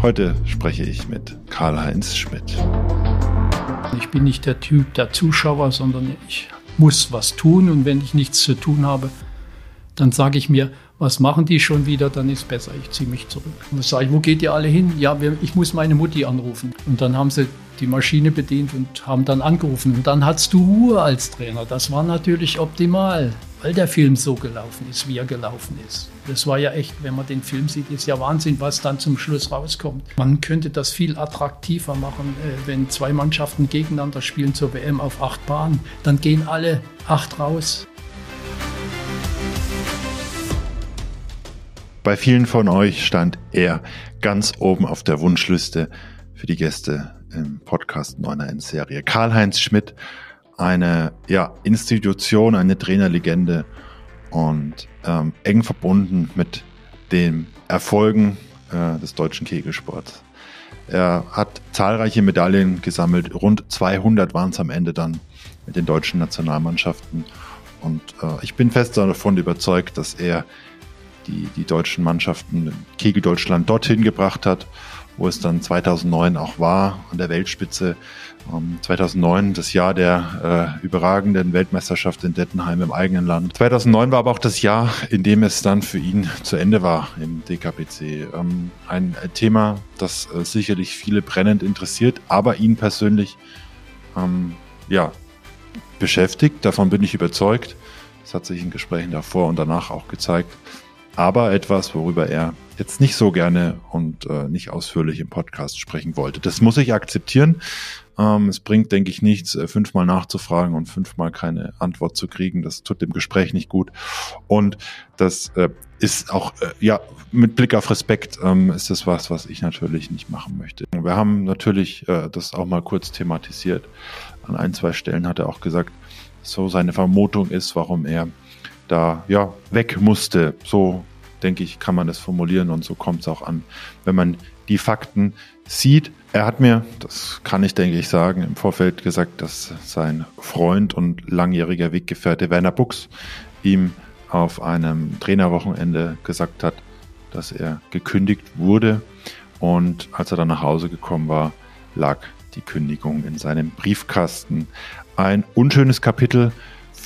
Heute spreche ich mit Karl-Heinz Schmidt. Ich bin nicht der Typ der Zuschauer, sondern ich muss was tun und wenn ich nichts zu tun habe, dann sage ich mir, was machen die schon wieder, dann ist besser, ich ziehe mich zurück. Und sage ich, wo geht ihr alle hin? Ja, ich muss meine Mutti anrufen. Und dann haben sie die Maschine bedient und haben dann angerufen. Und dann hattest du Ruhe als Trainer. Das war natürlich optimal, weil der Film so gelaufen ist, wie er gelaufen ist. Das war ja echt, wenn man den Film sieht, ist ja Wahnsinn, was dann zum Schluss rauskommt. Man könnte das viel attraktiver machen, äh, wenn zwei Mannschaften gegeneinander spielen zur WM auf acht Bahnen. Dann gehen alle acht raus. Bei vielen von euch stand er ganz oben auf der Wunschliste für die Gäste im Podcast 9 Serie. Karl-Heinz Schmidt, eine ja, Institution, eine Trainerlegende und ähm, eng verbunden mit den Erfolgen äh, des deutschen Kegelsports. Er hat zahlreiche Medaillen gesammelt, rund 200 waren es am Ende dann mit den deutschen Nationalmannschaften. Und äh, ich bin fest davon überzeugt, dass er die, die deutschen Mannschaften Kegel Deutschland dorthin gebracht hat, wo es dann 2009 auch war, an der Weltspitze. 2009 ähm, das Jahr der äh, überragenden Weltmeisterschaft in Dettenheim im eigenen Land. 2009 war aber auch das Jahr, in dem es dann für ihn zu Ende war im DKPC. Ähm, ein Thema, das äh, sicherlich viele brennend interessiert, aber ihn persönlich ähm, ja, beschäftigt. Davon bin ich überzeugt. Das hat sich in Gesprächen davor und danach auch gezeigt aber etwas, worüber er jetzt nicht so gerne und äh, nicht ausführlich im Podcast sprechen wollte. Das muss ich akzeptieren. Ähm, es bringt, denke ich, nichts, äh, fünfmal nachzufragen und fünfmal keine Antwort zu kriegen. Das tut dem Gespräch nicht gut. Und das äh, ist auch, äh, ja, mit Blick auf Respekt ähm, ist das was, was ich natürlich nicht machen möchte. Wir haben natürlich äh, das auch mal kurz thematisiert. An ein, zwei Stellen hat er auch gesagt, so seine Vermutung ist, warum er da ja weg musste. So denke ich, kann man das formulieren und so kommt es auch an. Wenn man die Fakten sieht, er hat mir, das kann ich denke ich sagen, im Vorfeld gesagt, dass sein Freund und langjähriger Weggefährte Werner Buchs ihm auf einem Trainerwochenende gesagt hat, dass er gekündigt wurde. Und als er dann nach Hause gekommen war, lag die Kündigung in seinem Briefkasten. Ein unschönes Kapitel,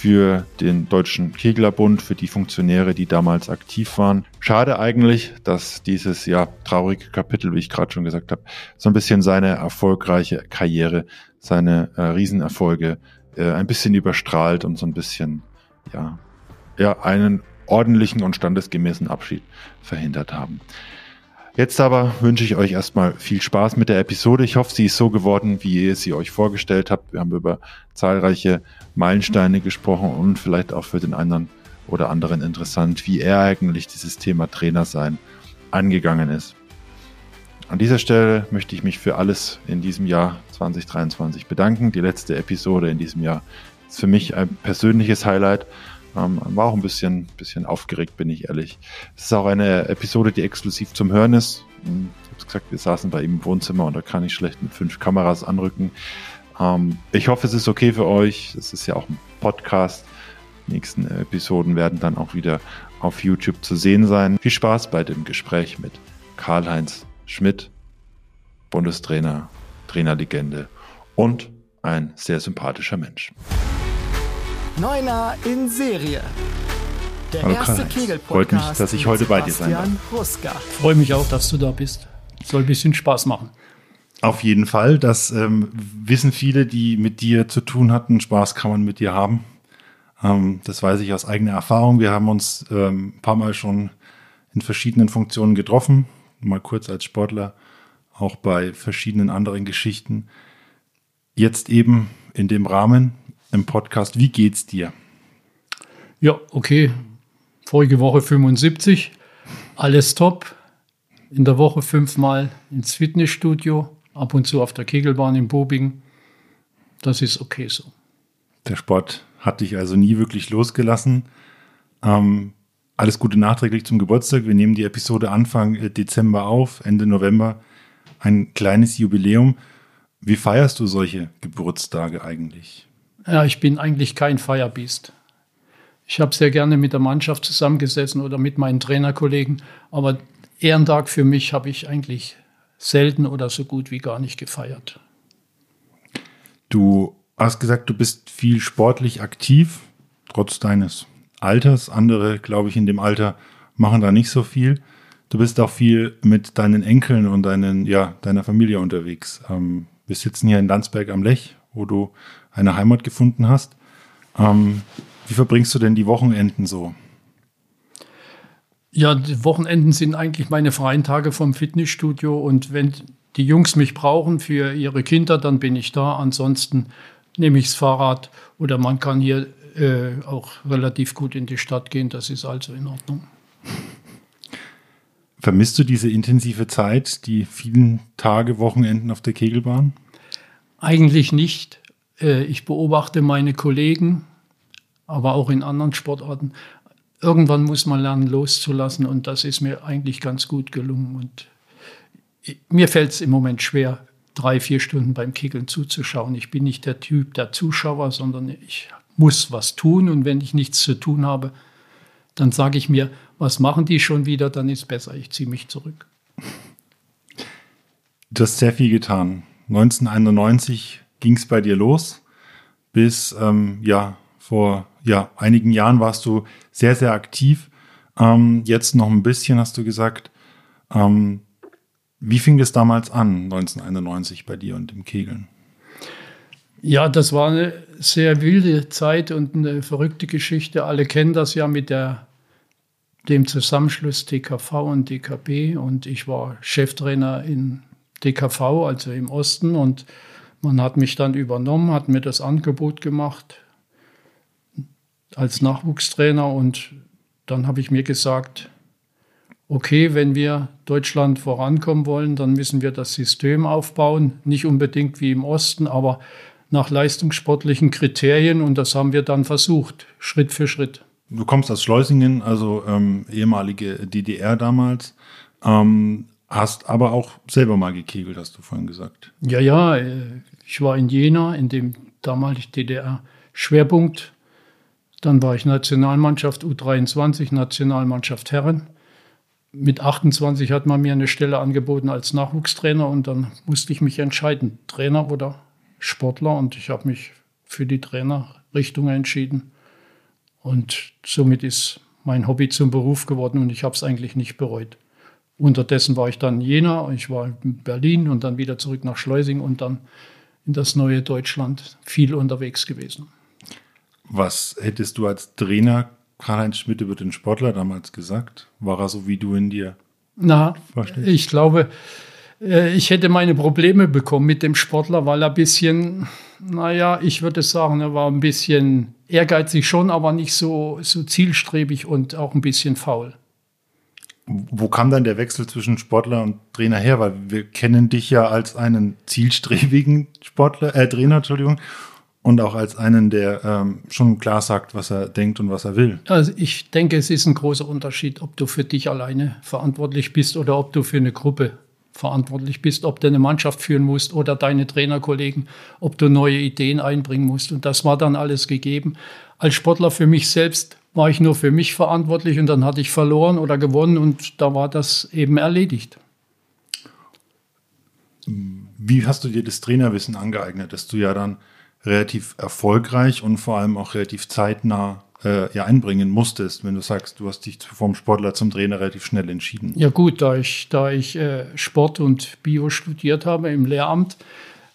für den Deutschen Keglerbund, für die Funktionäre, die damals aktiv waren. Schade eigentlich, dass dieses ja traurige Kapitel, wie ich gerade schon gesagt habe, so ein bisschen seine erfolgreiche Karriere, seine äh, Riesenerfolge äh, ein bisschen überstrahlt und so ein bisschen ja ja einen ordentlichen und standesgemäßen Abschied verhindert haben. Jetzt aber wünsche ich euch erstmal viel Spaß mit der Episode. Ich hoffe, sie ist so geworden, wie ihr sie euch vorgestellt habt. Wir haben über zahlreiche Meilensteine gesprochen und vielleicht auch für den einen oder anderen interessant, wie er eigentlich dieses Thema Trainer sein angegangen ist. An dieser Stelle möchte ich mich für alles in diesem Jahr 2023 bedanken. Die letzte Episode in diesem Jahr ist für mich ein persönliches Highlight ähm, war auch ein bisschen, bisschen aufgeregt, bin ich ehrlich. Es ist auch eine Episode, die exklusiv zum Hören ist. Hm, ich habe gesagt, wir saßen bei ihm im Wohnzimmer und da kann ich schlecht mit fünf Kameras anrücken. Ähm, ich hoffe, es ist okay für euch. Es ist ja auch ein Podcast. Die nächsten Episoden werden dann auch wieder auf YouTube zu sehen sein. Viel Spaß bei dem Gespräch mit Karl-Heinz Schmidt, Bundestrainer, Trainerlegende und ein sehr sympathischer Mensch. Neuner in Serie. Der Hallo erste Kegel-Podcast. Freut mich, dass ich heute bei dir sein darf. Freue mich auch, dass du da bist. Soll ein bisschen Spaß machen. Auf jeden Fall. Das ähm, wissen viele, die mit dir zu tun hatten. Spaß kann man mit dir haben. Ähm, das weiß ich aus eigener Erfahrung. Wir haben uns ähm, ein paar Mal schon in verschiedenen Funktionen getroffen. Mal kurz als Sportler, auch bei verschiedenen anderen Geschichten. Jetzt eben in dem Rahmen im Podcast. Wie geht's dir? Ja, okay. Vorige Woche 75, alles top. In der Woche fünfmal ins Fitnessstudio, ab und zu auf der Kegelbahn in Bobing. Das ist okay so. Der Sport hat dich also nie wirklich losgelassen. Ähm, alles Gute nachträglich zum Geburtstag. Wir nehmen die Episode Anfang äh, Dezember auf, Ende November. Ein kleines Jubiläum. Wie feierst du solche Geburtstage eigentlich? Ja, ich bin eigentlich kein Firebeast. Ich habe sehr gerne mit der Mannschaft zusammengesessen oder mit meinen Trainerkollegen, aber Ehrentag für mich habe ich eigentlich selten oder so gut wie gar nicht gefeiert. Du hast gesagt, du bist viel sportlich aktiv, trotz deines Alters. Andere, glaube ich, in dem Alter machen da nicht so viel. Du bist auch viel mit deinen Enkeln und deinen, ja, deiner Familie unterwegs. Ähm, wir sitzen hier in Landsberg am Lech, wo du eine Heimat gefunden hast. Ähm, wie verbringst du denn die Wochenenden so? Ja, die Wochenenden sind eigentlich meine freien Tage vom Fitnessstudio und wenn die Jungs mich brauchen für ihre Kinder, dann bin ich da. Ansonsten nehme ich das Fahrrad oder man kann hier äh, auch relativ gut in die Stadt gehen. Das ist also in Ordnung. Vermisst du diese intensive Zeit, die vielen Tage, Wochenenden auf der Kegelbahn? Eigentlich nicht. Äh, ich beobachte meine Kollegen, aber auch in anderen Sportarten. Irgendwann muss man lernen, loszulassen und das ist mir eigentlich ganz gut gelungen. Und mir fällt es im Moment schwer, drei, vier Stunden beim Kegeln zuzuschauen. Ich bin nicht der Typ der Zuschauer, sondern ich muss was tun und wenn ich nichts zu tun habe, dann sage ich mir, was machen die schon wieder, dann ist besser, ich ziehe mich zurück. Du hast sehr viel getan. 1991 ging es bei dir los. Bis ähm, ja vor ja einigen Jahren warst du sehr sehr aktiv. Ähm, jetzt noch ein bisschen, hast du gesagt. Ähm, wie fing es damals an, 1991 bei dir und im Kegeln? Ja, das war eine sehr wilde Zeit und eine verrückte Geschichte. Alle kennen das ja mit der dem Zusammenschluss DKV und DKB und ich war Cheftrainer in DKV, also im Osten und man hat mich dann übernommen, hat mir das Angebot gemacht als Nachwuchstrainer und dann habe ich mir gesagt, okay, wenn wir Deutschland vorankommen wollen, dann müssen wir das System aufbauen, nicht unbedingt wie im Osten, aber nach leistungssportlichen Kriterien und das haben wir dann versucht, Schritt für Schritt. Du kommst aus Schleusingen, also ähm, ehemalige DDR damals, ähm, hast aber auch selber mal gekegelt, hast du vorhin gesagt. Ja, ja, äh, ich war in Jena, in dem damaligen DDR-Schwerpunkt. Dann war ich Nationalmannschaft U23, Nationalmannschaft Herren. Mit 28 hat man mir eine Stelle angeboten als Nachwuchstrainer und dann musste ich mich entscheiden, Trainer oder Sportler. Und ich habe mich für die Trainerrichtung entschieden. Und somit ist mein Hobby zum Beruf geworden und ich habe es eigentlich nicht bereut. Unterdessen war ich dann in Jena, ich war in Berlin und dann wieder zurück nach Schleusing und dann in das neue Deutschland viel unterwegs gewesen. Was hättest du als Trainer Karl-Heinz Schmidt über den Sportler damals gesagt? War er so wie du in dir? Na, vorstellst? ich glaube, äh, ich hätte meine Probleme bekommen mit dem Sportler, weil er ein bisschen, naja, ich würde sagen, er war ein bisschen ehrgeizig schon, aber nicht so, so zielstrebig und auch ein bisschen faul. Wo kam dann der Wechsel zwischen Sportler und Trainer her? Weil wir kennen dich ja als einen zielstrebigen Sportler, äh, Trainer, Entschuldigung, und auch als einen, der ähm, schon klar sagt, was er denkt und was er will. Also ich denke, es ist ein großer Unterschied, ob du für dich alleine verantwortlich bist oder ob du für eine Gruppe verantwortlich bist, ob du eine Mannschaft führen musst oder deine Trainerkollegen, ob du neue Ideen einbringen musst. Und das war dann alles gegeben. Als Sportler für mich selbst war ich nur für mich verantwortlich und dann hatte ich verloren oder gewonnen und da war das eben erledigt. Wie hast du dir das Trainerwissen angeeignet, dass du ja dann relativ erfolgreich und vor allem auch relativ zeitnah äh, ja einbringen musstest, wenn du sagst, du hast dich vom Sportler zum Trainer relativ schnell entschieden? Ja gut, da ich, da ich äh, Sport und Bio studiert habe im Lehramt,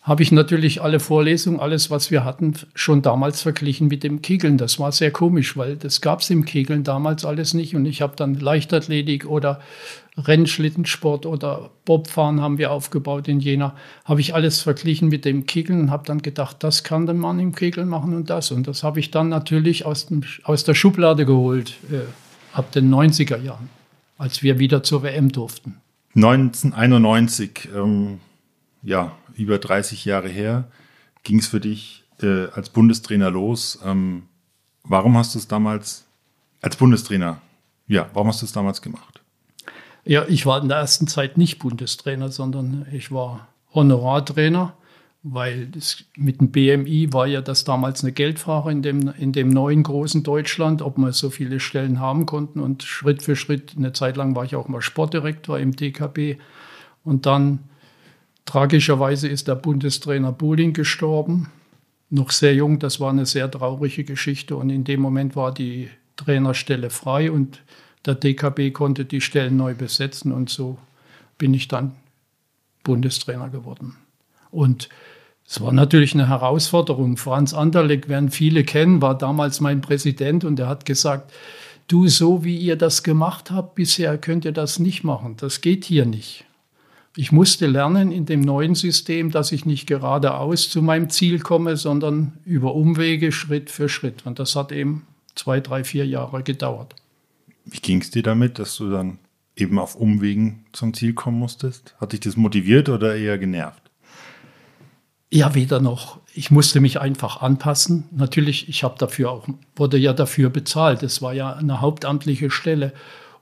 habe ich natürlich alle Vorlesungen, alles, was wir hatten, schon damals verglichen mit dem Kegeln. Das war sehr komisch, weil das gab es im Kegeln damals alles nicht. Und ich habe dann Leichtathletik oder Rennschlittensport oder Bobfahren haben wir aufgebaut in Jena. Habe ich alles verglichen mit dem Kegeln und habe dann gedacht, das kann der Mann im Kegeln machen und das. Und das habe ich dann natürlich aus, dem, aus der Schublade geholt, äh, ab den 90er Jahren, als wir wieder zur WM durften. 1991, ähm, ja, über 30 Jahre her, ging es für dich äh, als Bundestrainer los. Ähm, warum hast du es damals als Bundestrainer, ja, warum hast du es damals gemacht? Ja, ich war in der ersten Zeit nicht Bundestrainer, sondern ich war Honorartrainer, weil das, mit dem BMI war ja das damals eine Geldfrage in dem, in dem neuen großen Deutschland, ob wir so viele Stellen haben konnten. Und Schritt für Schritt, eine Zeit lang war ich auch mal Sportdirektor im DKB. Und dann Tragischerweise ist der Bundestrainer Bohling gestorben. Noch sehr jung, das war eine sehr traurige Geschichte. Und in dem Moment war die Trainerstelle frei und der DKB konnte die Stellen neu besetzen. Und so bin ich dann Bundestrainer geworden. Und es war natürlich eine Herausforderung. Franz Anderleck, werden viele kennen, war damals mein Präsident und er hat gesagt, du, so wie ihr das gemacht habt bisher, könnt ihr das nicht machen. Das geht hier nicht. Ich musste lernen in dem neuen System, dass ich nicht geradeaus zu meinem Ziel komme, sondern über Umwege Schritt für Schritt. Und das hat eben zwei, drei, vier Jahre gedauert. Wie ging es dir damit, dass du dann eben auf Umwegen zum Ziel kommen musstest? Hat dich das motiviert oder eher genervt? Ja, weder noch. Ich musste mich einfach anpassen. Natürlich, ich habe dafür auch, wurde ja dafür bezahlt. Es war ja eine hauptamtliche Stelle.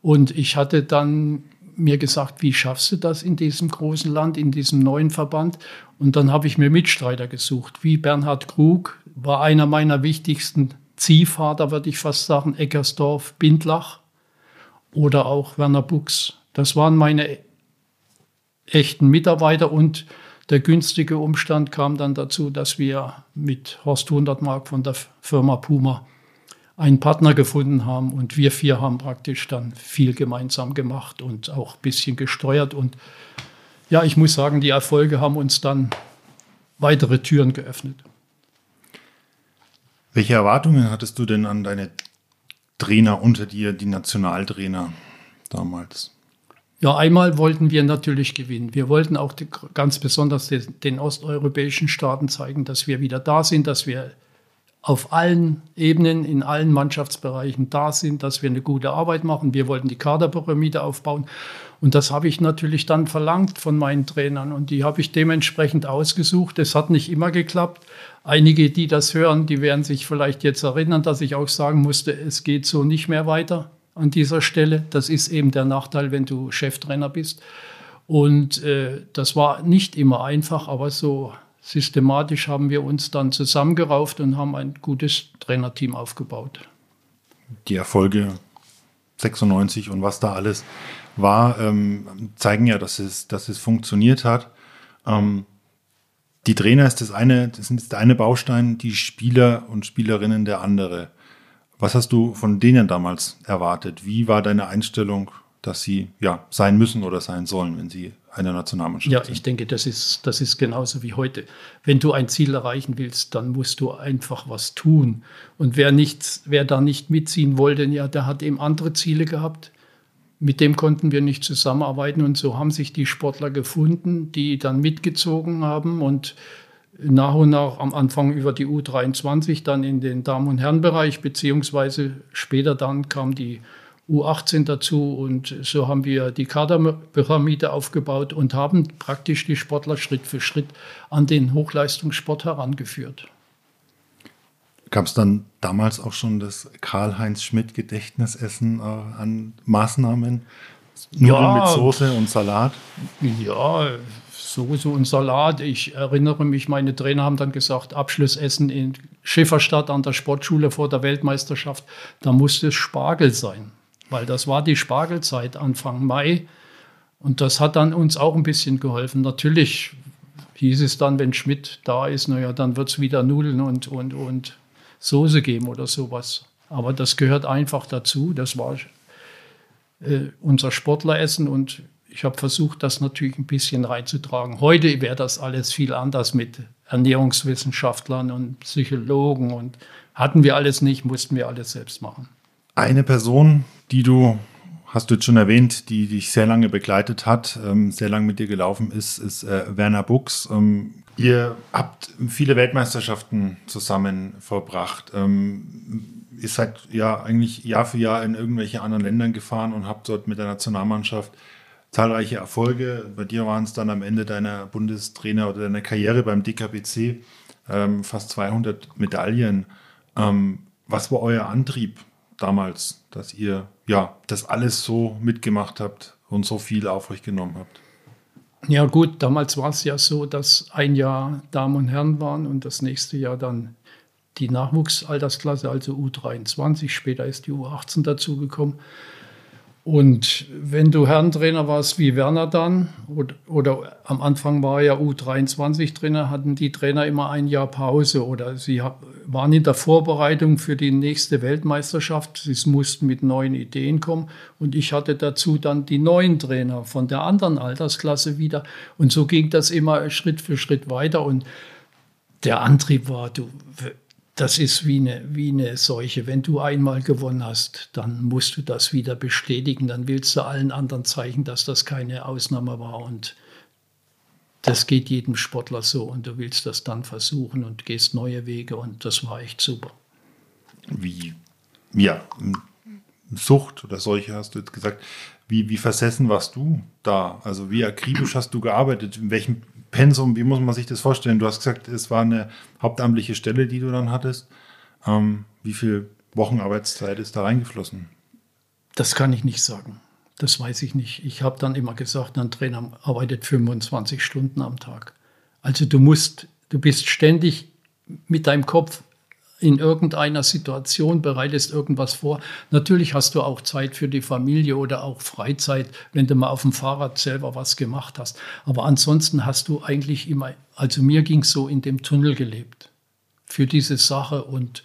Und ich hatte dann mir gesagt, wie schaffst du das in diesem großen Land, in diesem neuen Verband? Und dann habe ich mir Mitstreiter gesucht. Wie Bernhard Krug war einer meiner wichtigsten Ziehvater, würde ich fast sagen, Eckersdorf, Bindlach oder auch Werner Buchs. Das waren meine echten Mitarbeiter und der günstige Umstand kam dann dazu, dass wir mit Horst Hundertmark von der Firma Puma einen Partner gefunden haben und wir vier haben praktisch dann viel gemeinsam gemacht und auch ein bisschen gesteuert. Und ja, ich muss sagen, die Erfolge haben uns dann weitere Türen geöffnet. Welche Erwartungen hattest du denn an deine Trainer unter dir, die Nationaltrainer damals? Ja, einmal wollten wir natürlich gewinnen. Wir wollten auch die, ganz besonders den, den osteuropäischen Staaten zeigen, dass wir wieder da sind, dass wir auf allen Ebenen, in allen Mannschaftsbereichen da sind, dass wir eine gute Arbeit machen. Wir wollten die Kaderpyramide aufbauen. Und das habe ich natürlich dann verlangt von meinen Trainern und die habe ich dementsprechend ausgesucht. Es hat nicht immer geklappt. Einige, die das hören, die werden sich vielleicht jetzt erinnern, dass ich auch sagen musste, es geht so nicht mehr weiter an dieser Stelle. Das ist eben der Nachteil, wenn du Cheftrainer bist. Und äh, das war nicht immer einfach, aber so systematisch haben wir uns dann zusammengerauft und haben ein gutes Trainerteam aufgebaut. Die Erfolge 96 und was da alles war, ähm, zeigen ja, dass es, dass es funktioniert hat. Ähm, die Trainer ist das eine, das ist der eine Baustein, die Spieler und Spielerinnen der andere. Was hast du von denen damals erwartet? Wie war deine Einstellung, dass sie ja sein müssen oder sein sollen, wenn sie einer Nationalmannschaft Ja, ich denke, das ist, das ist genauso wie heute. Wenn du ein Ziel erreichen willst, dann musst du einfach was tun. Und wer, nicht, wer da nicht mitziehen wollte, ja, der hat eben andere Ziele gehabt. Mit dem konnten wir nicht zusammenarbeiten. Und so haben sich die Sportler gefunden, die dann mitgezogen haben und nach und nach am Anfang über die U23 dann in den Damen- und Herrenbereich, beziehungsweise später dann kam die U18 dazu und so haben wir die Kaderpyramide aufgebaut und haben praktisch die Sportler Schritt für Schritt an den Hochleistungssport herangeführt. Gab es dann damals auch schon das Karl-Heinz Schmidt-Gedächtnisessen äh, an Maßnahmen? Nudeln ja, mit Soße und Salat? Ja, Soße und Salat. Ich erinnere mich, meine Trainer haben dann gesagt, Abschlussessen in Schifferstadt an der Sportschule vor der Weltmeisterschaft, da musste es Spargel sein weil das war die Spargelzeit Anfang Mai. Und das hat dann uns auch ein bisschen geholfen. Natürlich hieß es dann, wenn Schmidt da ist, naja, dann wird es wieder Nudeln und, und, und Soße geben oder sowas. Aber das gehört einfach dazu. Das war äh, unser Sportleressen und ich habe versucht, das natürlich ein bisschen reinzutragen. Heute wäre das alles viel anders mit Ernährungswissenschaftlern und Psychologen und hatten wir alles nicht, mussten wir alles selbst machen. Eine Person, die du, hast du jetzt schon erwähnt, die dich sehr lange begleitet hat, ähm, sehr lange mit dir gelaufen ist, ist äh, Werner Buchs. Ähm, ihr habt viele Weltmeisterschaften zusammen verbracht. Ähm, ihr seid ja eigentlich Jahr für Jahr in irgendwelche anderen Ländern gefahren und habt dort mit der Nationalmannschaft zahlreiche Erfolge. Bei dir waren es dann am Ende deiner Bundestrainer oder deiner Karriere beim DKBC ähm, fast 200 Medaillen. Ähm, was war euer Antrieb damals, dass ihr ja das alles so mitgemacht habt und so viel auf euch genommen habt? Ja gut, damals war es ja so, dass ein Jahr Damen und Herren waren und das nächste Jahr dann die Nachwuchsaltersklasse, also U23, später ist die U18 dazugekommen. Und wenn du Herrentrainer warst wie Werner dann, oder, oder am Anfang war ja U23-Trainer, hatten die Trainer immer ein Jahr Pause oder sie waren in der Vorbereitung für die nächste Weltmeisterschaft. Sie mussten mit neuen Ideen kommen. Und ich hatte dazu dann die neuen Trainer von der anderen Altersklasse wieder. Und so ging das immer Schritt für Schritt weiter. Und der Antrieb war, du, das ist wie eine, wie eine Seuche. Wenn du einmal gewonnen hast, dann musst du das wieder bestätigen. Dann willst du allen anderen zeigen, dass das keine Ausnahme war. Und das geht jedem Sportler so. Und du willst das dann versuchen und gehst neue Wege. Und das war echt super. Wie, ja, Sucht oder Seuche hast du jetzt gesagt. Wie, wie versessen warst du da? Also wie akribisch hast du gearbeitet? In welchem Pensum, wie muss man sich das vorstellen? Du hast gesagt, es war eine hauptamtliche Stelle, die du dann hattest. Ähm, wie viel Wochenarbeitszeit ist da reingeflossen? Das kann ich nicht sagen. Das weiß ich nicht. Ich habe dann immer gesagt, ein Trainer arbeitet 25 Stunden am Tag. Also du musst, du bist ständig mit deinem Kopf in irgendeiner Situation, bereitest irgendwas vor. Natürlich hast du auch Zeit für die Familie oder auch Freizeit, wenn du mal auf dem Fahrrad selber was gemacht hast. Aber ansonsten hast du eigentlich immer, also mir ging es so in dem Tunnel gelebt für diese Sache und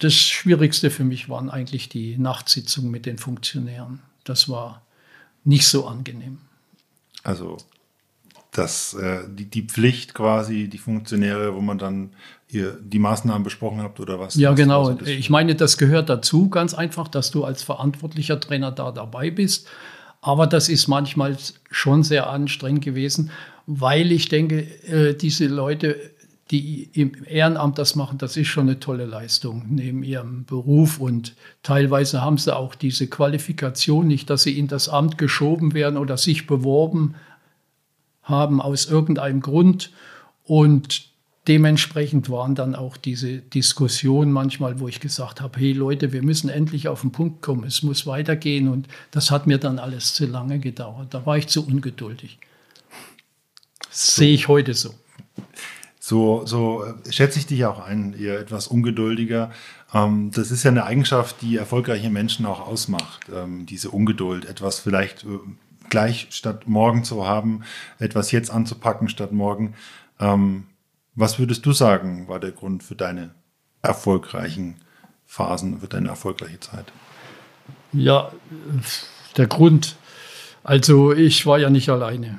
das Schwierigste für mich waren eigentlich die Nachtsitzungen mit den Funktionären. Das war nicht so angenehm. Also dass äh, die, die Pflicht quasi, die Funktionäre, wo man dann ihr die Maßnahmen besprochen habt oder was? Ja, was genau. Ich meine, das gehört dazu, ganz einfach, dass du als verantwortlicher Trainer da dabei bist. Aber das ist manchmal schon sehr anstrengend gewesen, weil ich denke, äh, diese Leute, die im Ehrenamt das machen, das ist schon eine tolle Leistung neben ihrem Beruf. Und teilweise haben sie auch diese Qualifikation nicht, dass sie in das Amt geschoben werden oder sich beworben haben aus irgendeinem Grund. Und dementsprechend waren dann auch diese Diskussionen manchmal, wo ich gesagt habe, hey Leute, wir müssen endlich auf den Punkt kommen, es muss weitergehen. Und das hat mir dann alles zu lange gedauert. Da war ich zu ungeduldig. So. sehe ich heute so. So, so äh, schätze ich dich auch ein, ihr etwas ungeduldiger. Ähm, das ist ja eine Eigenschaft, die erfolgreiche Menschen auch ausmacht, ähm, diese Ungeduld, etwas vielleicht äh, gleich statt morgen zu haben, etwas jetzt anzupacken statt morgen. Ähm, was würdest du sagen, war der Grund für deine erfolgreichen Phasen, für deine erfolgreiche Zeit? Ja, der Grund, also ich war ja nicht alleine.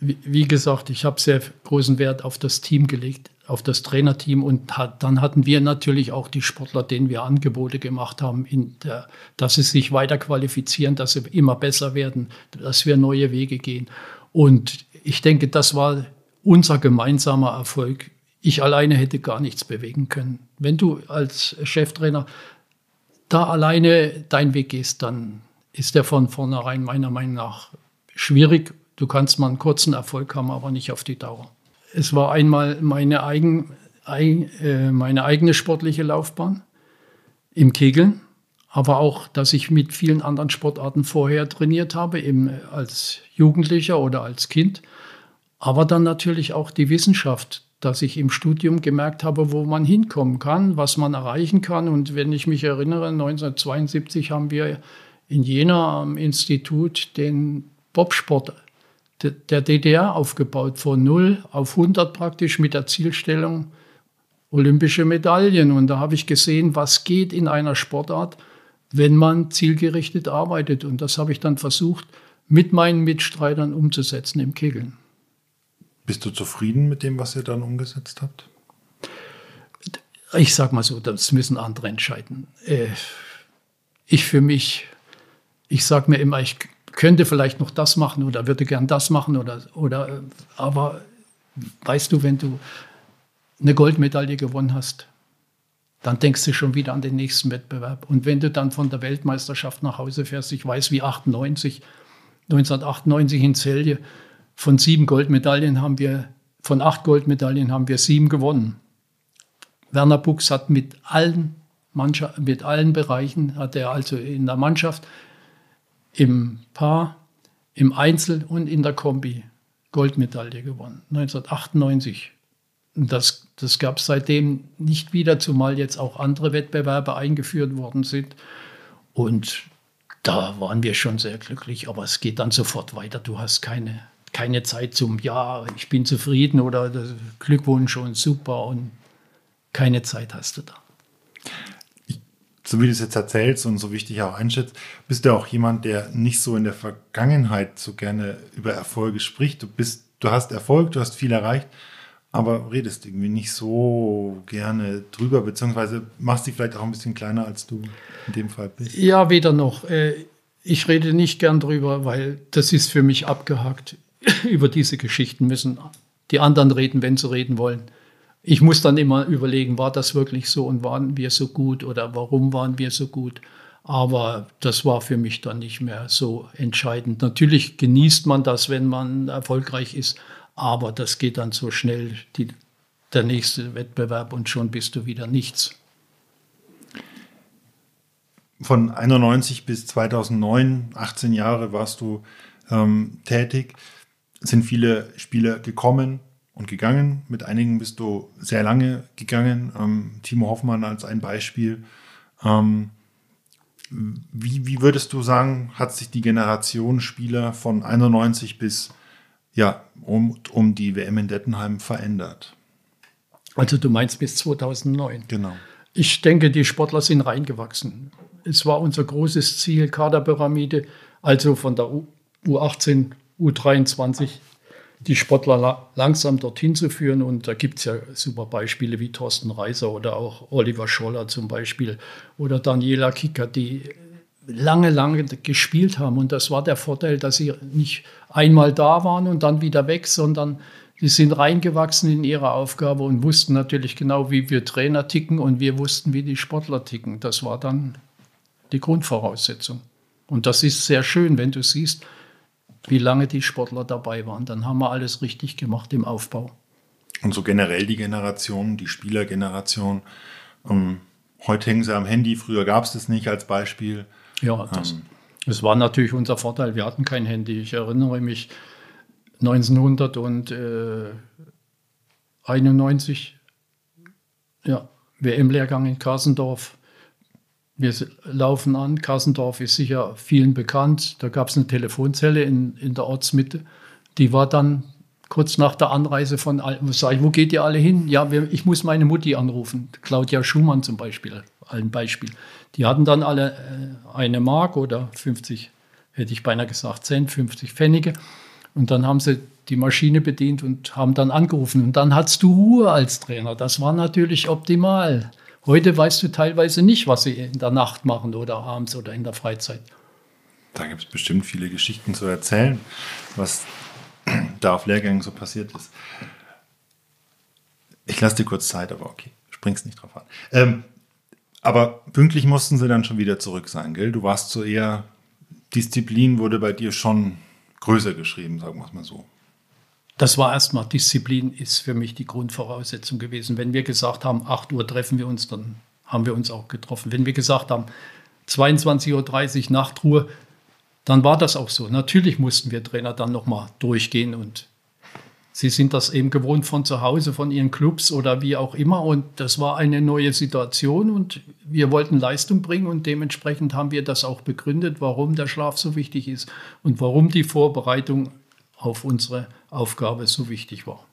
Wie, gesagt, ich habe sehr großen Wert auf das Team gelegt auf das Trainerteam und hat, dann hatten wir natürlich auch die Sportler, denen wir Angebote gemacht haben, der, dass sie sich weiter qualifizieren, dass sie immer besser werden, dass wir neue Wege gehen. Und ich denke, das war unser gemeinsamer Erfolg. Ich alleine hätte gar nichts bewegen können. Wenn du als Cheftrainer da alleine deinen Weg gehst, dann ist der von vornherein meiner Meinung nach schwierig. Du kannst mal einen kurzen Erfolg haben, aber nicht auf die Dauer es war einmal meine, eigen, äh, meine eigene sportliche Laufbahn im Kegeln, aber auch, dass ich mit vielen anderen Sportarten vorher trainiert habe, als Jugendlicher oder als Kind. Aber dann natürlich auch die Wissenschaft, dass ich im Studium gemerkt habe, wo man hinkommen kann, was man erreichen kann. Und wenn ich mich erinnere, 1972 haben wir in Jena am Institut den Bobsport der DDR aufgebaut, von 0 auf 100 praktisch mit der Zielstellung olympische Medaillen. Und da habe ich gesehen, was geht in einer Sportart, wenn man zielgerichtet arbeitet. Und das habe ich dann versucht, mit meinen Mitstreitern umzusetzen im Kegeln. Bist du zufrieden mit dem, was ihr dann umgesetzt habt? Ich sage mal so, das müssen andere entscheiden. Äh, ich für mich, ich sage mir immer, ich könnte vielleicht noch das machen oder würde gern das machen oder, oder aber weißt du, wenn du eine Goldmedaille gewonnen hast, dann denkst du schon wieder an den nächsten Wettbewerb. Und wenn du dann von der Weltmeisterschaft nach Hause fährst, ich weiß wie 98, 1998 in Celje, von sieben Goldmedaillen haben wir, von acht Goldmedaillen haben wir sieben gewonnen. Werner Buchs hat mit allen, mit allen Bereichen, hat er also in der Mannschaft, im Paar, im Einzel und in der Kombi Goldmedaille gewonnen, 1998. Das, das gab es seitdem nicht wieder, zumal jetzt auch andere Wettbewerbe eingeführt worden sind. Und da waren wir schon sehr glücklich, aber es geht dann sofort weiter. Du hast keine, keine Zeit zum Ja, ich bin zufrieden oder Glückwunsch und super und keine Zeit hast du da. So wie du es jetzt erzählst und so wichtig auch einschätzt, bist du auch jemand, der nicht so in der Vergangenheit so gerne über Erfolge spricht. Du bist, du hast Erfolg, du hast viel erreicht, aber redest irgendwie nicht so gerne drüber, beziehungsweise machst dich vielleicht auch ein bisschen kleiner, als du in dem Fall bist. Ja, weder noch. Äh, ich rede nicht gern drüber, weil das ist für mich abgehakt. Über diese Geschichten müssen die anderen reden, wenn sie reden wollen. Ich muss dann immer überlegen, war das wirklich so und waren wir so gut oder warum waren wir so gut? Aber das war für mich dann nicht mehr so entscheidend. Natürlich genießt man das, wenn man erfolgreich ist, aber das geht dann so schnell, die, der nächste Wettbewerb und schon bist du wieder nichts. Von 91 bis 2009, 18 Jahre warst du ähm, tätig, sind viele Spieler gekommen und gegangen. Mit einigen bist du sehr lange gegangen. Ähm, Timo Hoffmann als ein Beispiel. Ähm, wie, wie würdest du sagen, hat sich die Generation Spieler von 91 bis ja, um, um die WM in Dettenheim verändert. Also du meinst bis 2009? Genau. Ich denke, die Sportler sind reingewachsen. Es war unser großes Ziel, Kaderpyramide, also von der U U18, U23 die Sportler langsam dorthin zu führen. Und da gibt es ja super Beispiele wie Thorsten Reiser oder auch Oliver Scholler zum Beispiel oder Daniela Kicker, die lange, lange gespielt haben. Und das war der Vorteil, dass sie nicht einmal da waren und dann wieder weg, sondern sie sind reingewachsen in ihre Aufgabe und wussten natürlich genau, wie wir Trainer ticken und wir wussten, wie die Sportler ticken. Das war dann die Grundvoraussetzung. Und das ist sehr schön, wenn du siehst, wie lange die Sportler dabei waren. Dann haben wir alles richtig gemacht im Aufbau. Und so generell die Generation, die Spielergeneration. Ähm, heute hängen sie am Handy, früher gab es das nicht als Beispiel. Ja, das, ähm, das war natürlich unser Vorteil. Wir hatten kein Handy. Ich erinnere mich 1991, ja, WM-Lehrgang in Karsendorf. Wir laufen an. Karsendorf ist sicher vielen bekannt. Da gab es eine Telefonzelle in, in der Ortsmitte. Die war dann kurz nach der Anreise von, sag ich, wo geht ihr alle hin? Ja, wir, ich muss meine Mutti anrufen. Claudia Schumann zum Beispiel, ein Beispiel. Die hatten dann alle äh, eine Mark oder 50, hätte ich beinahe gesagt, Cent, 50 Pfennige. Und dann haben sie die Maschine bedient und haben dann angerufen. Und dann hattest du Ruhe als Trainer. Das war natürlich optimal. Heute weißt du teilweise nicht, was sie in der Nacht machen oder abends oder in der Freizeit. Da gibt es bestimmt viele Geschichten zu erzählen, was da auf Lehrgängen so passiert ist. Ich lasse dir kurz Zeit, aber okay, springst nicht drauf an. Ähm, aber pünktlich mussten sie dann schon wieder zurück sein, gell? Du warst so eher, Disziplin wurde bei dir schon größer geschrieben, sagen wir es mal so. Das war erstmal, Disziplin ist für mich die Grundvoraussetzung gewesen. Wenn wir gesagt haben, 8 Uhr treffen wir uns, dann haben wir uns auch getroffen. Wenn wir gesagt haben, 22.30 Uhr Nachtruhe, dann war das auch so. Natürlich mussten wir Trainer dann nochmal durchgehen und sie sind das eben gewohnt von zu Hause, von ihren Clubs oder wie auch immer. Und das war eine neue Situation und wir wollten Leistung bringen und dementsprechend haben wir das auch begründet, warum der Schlaf so wichtig ist und warum die Vorbereitung auf unsere Aufgabe so wichtig war.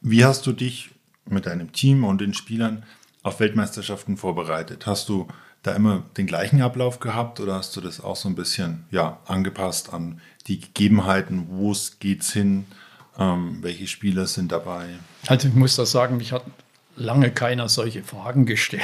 Wie hast du dich mit deinem Team und den Spielern auf Weltmeisterschaften vorbereitet? Hast du da immer den gleichen Ablauf gehabt oder hast du das auch so ein bisschen ja, angepasst an die Gegebenheiten, wo es geht's hin, ähm, welche Spieler sind dabei? Also ich muss das sagen, mich hat lange keiner solche Fragen gestellt.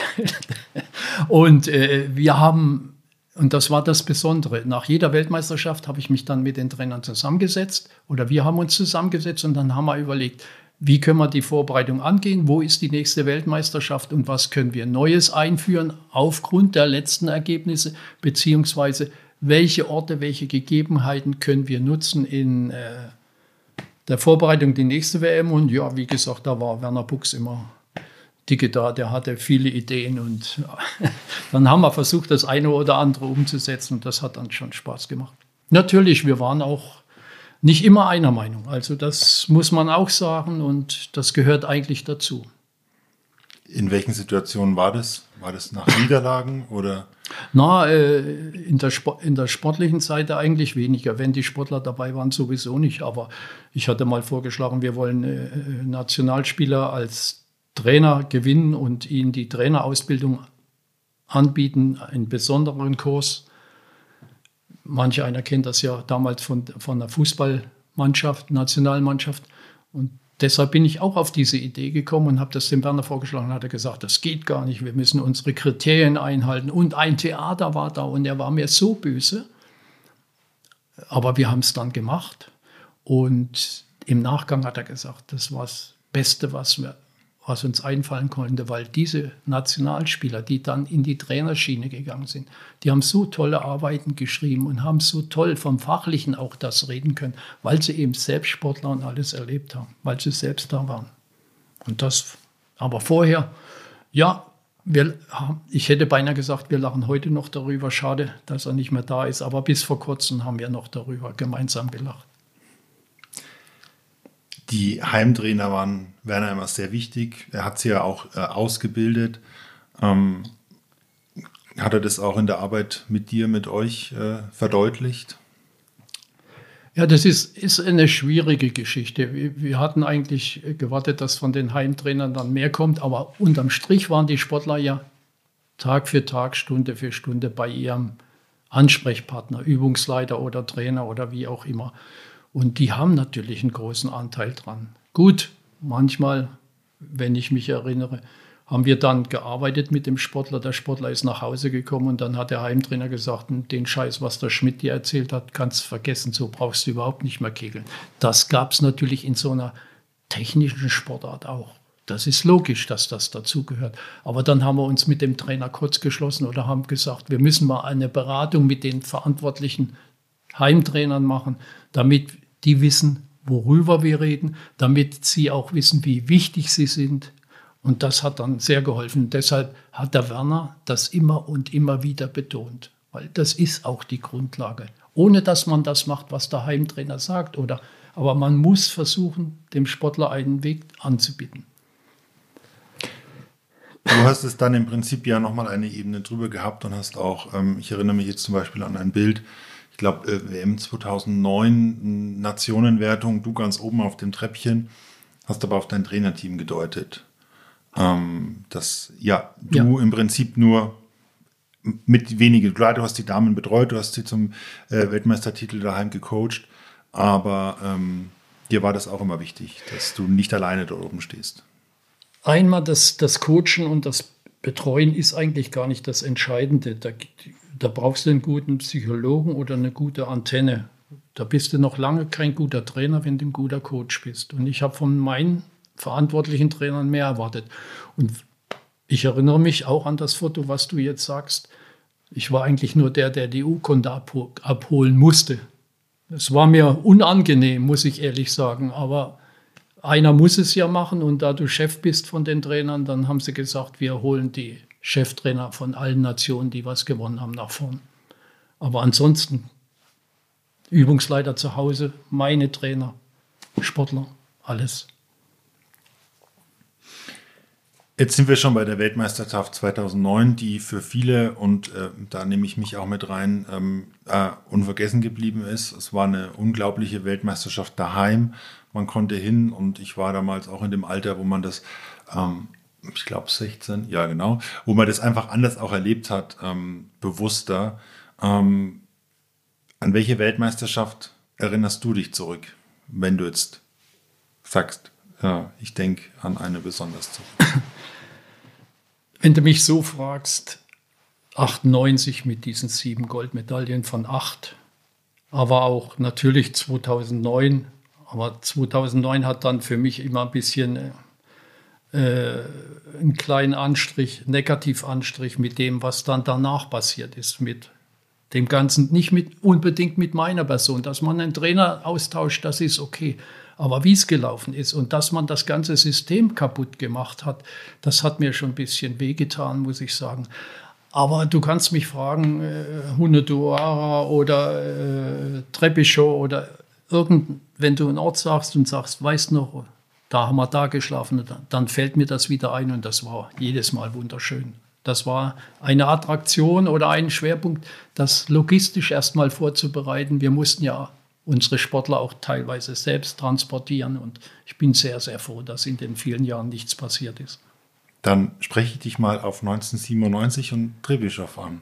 Und äh, wir haben, und das war das Besondere, nach jeder Weltmeisterschaft habe ich mich dann mit den Trainern zusammengesetzt oder wir haben uns zusammengesetzt und dann haben wir überlegt, wie können wir die Vorbereitung angehen? Wo ist die nächste Weltmeisterschaft und was können wir Neues einführen aufgrund der letzten Ergebnisse? Beziehungsweise welche Orte, welche Gegebenheiten können wir nutzen in äh, der Vorbereitung die nächste WM? Und ja, wie gesagt, da war Werner Buchs immer dicke da, der hatte viele Ideen und dann haben wir versucht, das eine oder andere umzusetzen und das hat dann schon Spaß gemacht. Natürlich, wir waren auch nicht immer einer Meinung. Also das muss man auch sagen und das gehört eigentlich dazu. In welchen Situationen war das? War das nach Niederlagen oder? Na, äh, in, der in der sportlichen Seite eigentlich weniger. Wenn die Sportler dabei waren, sowieso nicht. Aber ich hatte mal vorgeschlagen, wir wollen äh, Nationalspieler als Trainer gewinnen und ihnen die Trainerausbildung anbieten, einen besonderen Kurs. Manche einer kennt das ja damals von, von der Fußballmannschaft, Nationalmannschaft. Und deshalb bin ich auch auf diese Idee gekommen und habe das dem Werner vorgeschlagen. Hat er gesagt, das geht gar nicht, wir müssen unsere Kriterien einhalten. Und ein Theater war da und er war mir so böse. Aber wir haben es dann gemacht. Und im Nachgang hat er gesagt, das war das Beste, was wir was uns einfallen konnte, weil diese Nationalspieler, die dann in die Trainerschiene gegangen sind, die haben so tolle Arbeiten geschrieben und haben so toll vom Fachlichen auch das reden können, weil sie eben selbst Sportler und alles erlebt haben, weil sie selbst da waren. Und das, aber vorher, ja, wir, ich hätte beinahe gesagt, wir lachen heute noch darüber. Schade, dass er nicht mehr da ist, aber bis vor kurzem haben wir noch darüber gemeinsam gelacht. Die Heimtrainer waren Werner immer sehr wichtig. Er hat sie ja auch äh, ausgebildet. Ähm, hat er das auch in der Arbeit mit dir, mit euch äh, verdeutlicht? Ja, das ist, ist eine schwierige Geschichte. Wir, wir, hatten eigentlich gewartet, dass von den Heimtrainern dann mehr kommt, aber unterm Strich waren die Sportler ja Tag für Tag, Stunde für Stunde bei ihrem Ansprechpartner, Übungsleiter oder Trainer oder wie auch immer. Und die haben natürlich einen großen Anteil dran. Gut, manchmal, wenn ich mich erinnere, haben wir dann gearbeitet mit dem Sportler. Der Sportler ist nach Hause gekommen und dann hat der Heimtrainer gesagt, den Scheiß, was der Schmidt dir erzählt hat, kannst du vergessen, so brauchst du überhaupt nicht mehr kegeln. Das gab es natürlich in so einer technischen Sportart auch. Das ist logisch, dass das dazugehört. Aber dann haben wir uns mit dem Trainer kurz geschlossen oder haben gesagt, wir müssen mal eine Beratung mit den verantwortlichen Heimtrainern machen, damit die wissen, worüber wir reden, damit sie auch wissen, wie wichtig sie sind. Und das hat dann sehr geholfen. Deshalb hat der Werner das immer und immer wieder betont, weil das ist auch die Grundlage. Ohne dass man das macht, was der Heimtrainer sagt, oder aber man muss versuchen, dem Sportler einen Weg anzubieten. Du hast es dann im Prinzip ja nochmal eine Ebene drüber gehabt und hast auch, ähm, ich erinnere mich jetzt zum Beispiel an ein Bild, ich glaube, WM 2009, Nationenwertung, du ganz oben auf dem Treppchen, hast aber auf dein Trainerteam gedeutet. Ähm, dass, ja, du ja. im Prinzip nur mit wenige, klar, du hast die Damen betreut, du hast sie zum äh, Weltmeistertitel daheim gecoacht, aber ähm, dir war das auch immer wichtig, dass du nicht alleine da oben stehst. Einmal das, das Coachen und das Betreuen ist eigentlich gar nicht das Entscheidende. Da, da brauchst du einen guten Psychologen oder eine gute Antenne. Da bist du noch lange kein guter Trainer, wenn du ein guter Coach bist. Und ich habe von meinen verantwortlichen Trainern mehr erwartet. Und ich erinnere mich auch an das Foto, was du jetzt sagst. Ich war eigentlich nur der, der die Urkunde abholen musste. Es war mir unangenehm, muss ich ehrlich sagen. Aber einer muss es ja machen. Und da du Chef bist von den Trainern, dann haben sie gesagt, wir holen die Cheftrainer von allen Nationen, die was gewonnen haben, nach vorn. Aber ansonsten Übungsleiter zu Hause, meine Trainer, Sportler, alles. Jetzt sind wir schon bei der Weltmeisterschaft 2009, die für viele, und äh, da nehme ich mich auch mit rein, ähm, äh, unvergessen geblieben ist. Es war eine unglaubliche Weltmeisterschaft daheim. Man konnte hin und ich war damals auch in dem Alter, wo man das ähm, ich glaube 16, ja genau, wo man das einfach anders auch erlebt hat, ähm, bewusster. Ähm, an welche Weltmeisterschaft erinnerst du dich zurück, wenn du jetzt sagst, ja, ich denke an eine besonders zurück? Wenn du mich so fragst, 98 mit diesen sieben Goldmedaillen von acht, aber auch natürlich 2009. Aber 2009 hat dann für mich immer ein bisschen äh, einen kleinen Anstrich, Negativanstrich mit dem, was dann danach passiert ist, mit dem Ganzen, nicht mit, unbedingt mit meiner Person. Dass man einen Trainer austauscht, das ist okay. Aber wie es gelaufen ist und dass man das ganze System kaputt gemacht hat, das hat mir schon ein bisschen wehgetan, muss ich sagen. Aber du kannst mich fragen, äh, Hunedoara oder äh, Trepischow oder irgend, wenn du einen Ort sagst und sagst, weißt noch, da haben wir da geschlafen. Dann fällt mir das wieder ein und das war jedes Mal wunderschön. Das war eine Attraktion oder ein Schwerpunkt, das logistisch erstmal vorzubereiten. Wir mussten ja unsere Sportler auch teilweise selbst transportieren und ich bin sehr, sehr froh, dass in den vielen Jahren nichts passiert ist. Dann spreche ich dich mal auf 1997 und Trebischow an.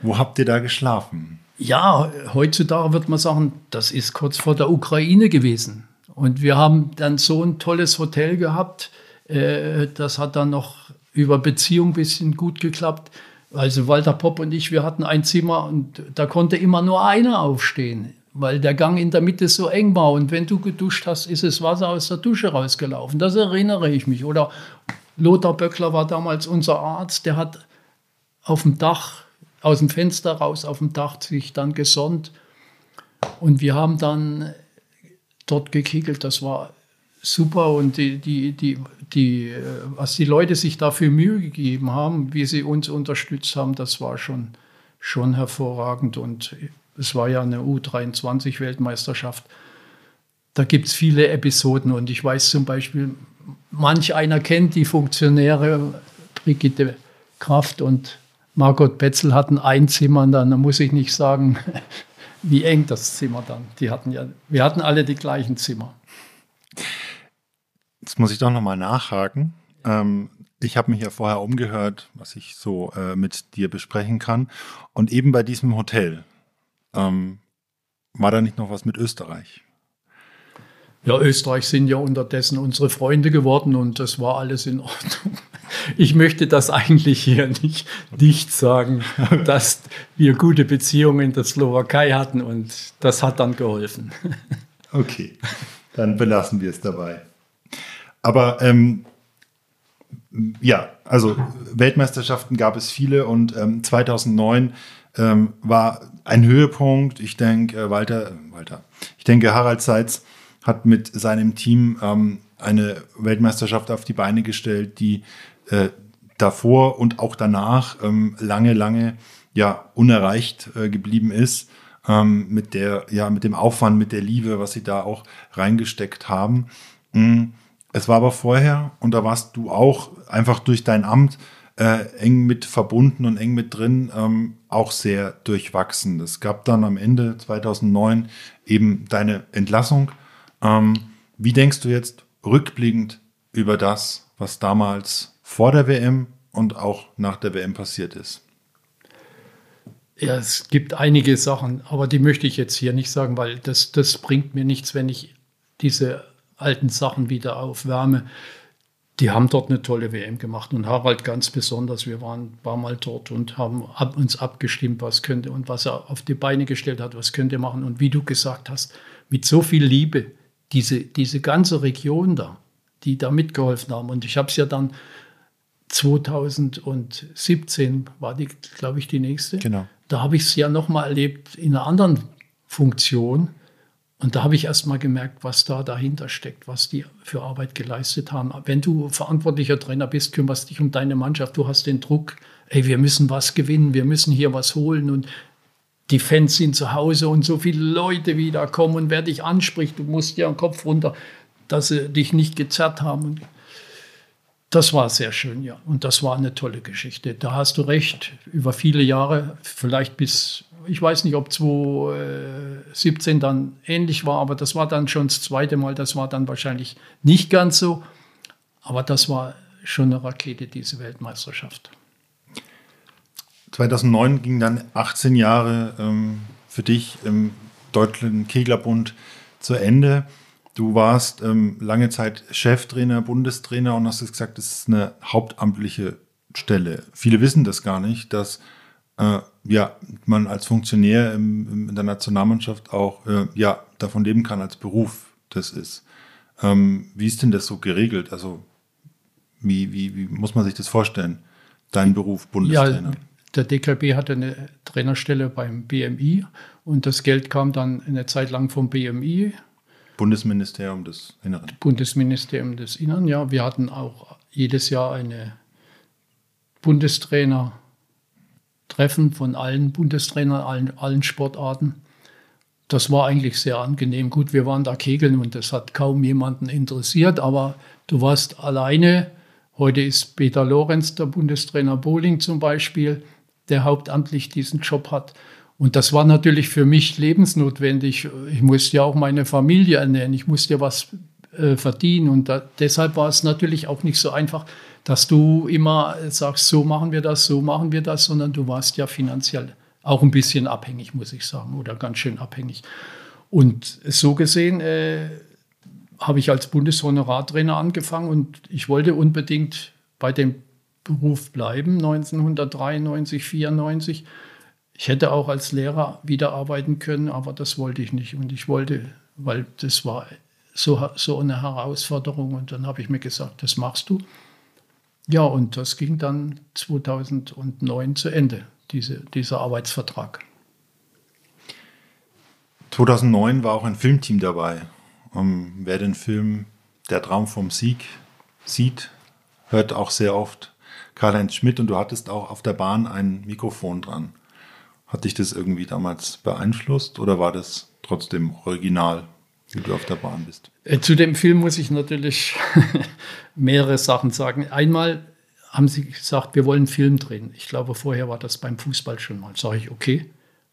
Wo habt ihr da geschlafen? Ja, heutzutage wird man sagen, das ist kurz vor der Ukraine gewesen. Und wir haben dann so ein tolles Hotel gehabt. Äh, das hat dann noch über Beziehung ein bisschen gut geklappt. Also Walter Popp und ich, wir hatten ein Zimmer und da konnte immer nur einer aufstehen, weil der Gang in der Mitte so eng war. Und wenn du geduscht hast, ist das Wasser aus der Dusche rausgelaufen. Das erinnere ich mich. Oder Lothar Böckler war damals unser Arzt, der hat auf dem Dach, aus dem Fenster raus auf dem Dach sich dann gesonnt. Und wir haben dann dort gekegelt. Das war super und die, die, die, die, äh, was die Leute sich dafür Mühe gegeben haben, wie sie uns unterstützt haben, das war schon, schon hervorragend. Und es war ja eine U23-Weltmeisterschaft. Da gibt es viele Episoden und ich weiß zum Beispiel, manch einer kennt die Funktionäre Brigitte Kraft und Margot Betzel hatten ein Zimmer dann muss ich nicht sagen, wie eng das Zimmer dann. Die hatten ja, wir hatten alle die gleichen Zimmer. Jetzt muss ich doch nochmal nachhaken. Ähm, ich habe mich ja vorher umgehört, was ich so äh, mit dir besprechen kann. Und eben bei diesem Hotel, ähm, war da nicht noch was mit Österreich? Ja, Österreich sind ja unterdessen unsere Freunde geworden und das war alles in Ordnung. Ich möchte das eigentlich hier nicht, nicht sagen, dass wir gute Beziehungen in der Slowakei hatten und das hat dann geholfen. Okay, dann belassen wir es dabei. Aber ähm, ja, also Weltmeisterschaften gab es viele und ähm, 2009 ähm, war ein Höhepunkt. Ich denke, äh, Walter, Walter, ich denke, Harald Seitz hat mit seinem Team ähm, eine Weltmeisterschaft auf die Beine gestellt, die äh, davor und auch danach ähm, lange, lange ja unerreicht äh, geblieben ist. Ähm, mit der, ja, mit dem Aufwand, mit der Liebe, was sie da auch reingesteckt haben. Mhm es war aber vorher, und da warst du auch einfach durch dein Amt äh, eng mit verbunden und eng mit drin, ähm, auch sehr durchwachsen. Es gab dann am Ende 2009 eben deine Entlassung. Ähm, wie denkst du jetzt rückblickend über das, was damals vor der WM und auch nach der WM passiert ist? Ja, es gibt einige Sachen, aber die möchte ich jetzt hier nicht sagen, weil das, das bringt mir nichts, wenn ich diese alten Sachen wieder aufwärme. Die haben dort eine tolle WM gemacht und Harald ganz besonders. Wir waren ein paar Mal dort und haben uns abgestimmt, was könnte und was er auf die Beine gestellt hat, was könnte machen. Und wie du gesagt hast, mit so viel Liebe, diese, diese ganze Region da, die da mitgeholfen haben. Und ich habe es ja dann 2017 war die, glaube ich, die nächste. Genau. Da habe ich es ja nochmal erlebt in einer anderen Funktion. Und da habe ich erst mal gemerkt, was da dahinter steckt, was die für Arbeit geleistet haben. Wenn du verantwortlicher Trainer bist, kümmerst dich um deine Mannschaft, du hast den Druck, ey, wir müssen was gewinnen, wir müssen hier was holen und die Fans sind zu Hause und so viele Leute wieder kommen und wer dich anspricht, du musst dir den Kopf runter, dass sie dich nicht gezerrt haben. Das war sehr schön, ja. Und das war eine tolle Geschichte. Da hast du recht, über viele Jahre, vielleicht bis ich weiß nicht, ob 2017 dann ähnlich war, aber das war dann schon das zweite Mal. Das war dann wahrscheinlich nicht ganz so. Aber das war schon eine Rakete, diese Weltmeisterschaft. 2009 ging dann 18 Jahre ähm, für dich im Deutschen Keglerbund zu Ende. Du warst ähm, lange Zeit Cheftrainer, Bundestrainer und hast gesagt, das ist eine hauptamtliche Stelle. Viele wissen das gar nicht, dass äh, ja, man als Funktionär im, in der Nationalmannschaft auch äh, ja, davon leben kann als Beruf das ist. Ähm, wie ist denn das so geregelt? Also wie, wie, wie muss man sich das vorstellen? Dein Beruf Bundestrainer? Ja, der DKB hatte eine Trainerstelle beim BMI und das Geld kam dann eine Zeit lang vom BMI. Bundesministerium des Inneren. Bundesministerium des Innern, ja. Wir hatten auch jedes Jahr eine Bundestrainer- Treffen von allen Bundestrainern, allen, allen Sportarten. das war eigentlich sehr angenehm. Gut, wir waren da kegeln und das hat kaum jemanden interessiert, aber du warst alleine. Heute ist Peter Lorenz, der Bundestrainer Bowling zum Beispiel, der hauptamtlich diesen Job hat. Und das war natürlich für mich lebensnotwendig. Ich musste ja auch meine Familie ernähren, ich musste ja was äh, verdienen. Und da, deshalb war es natürlich auch nicht so einfach, dass du immer sagst, so machen wir das, so machen wir das, sondern du warst ja finanziell auch ein bisschen abhängig, muss ich sagen, oder ganz schön abhängig. Und so gesehen äh, habe ich als Bundeshonorartrainer angefangen und ich wollte unbedingt bei dem Beruf bleiben, 1993, 94. Ich hätte auch als Lehrer wieder arbeiten können, aber das wollte ich nicht. Und ich wollte, weil das war so, so eine Herausforderung. Und dann habe ich mir gesagt, das machst du. Ja, und das ging dann 2009 zu Ende, diese, dieser Arbeitsvertrag. 2009 war auch ein Filmteam dabei. Um, wer den Film Der Traum vom Sieg sieht, hört auch sehr oft Karl-Heinz Schmidt und du hattest auch auf der Bahn ein Mikrofon dran. Hat dich das irgendwie damals beeinflusst oder war das trotzdem original, wie du auf der Bahn bist? Äh, zu dem Film muss ich natürlich mehrere Sachen sagen. Einmal haben sie gesagt, wir wollen einen Film drehen. Ich glaube, vorher war das beim Fußball schon mal. Sage ich, okay.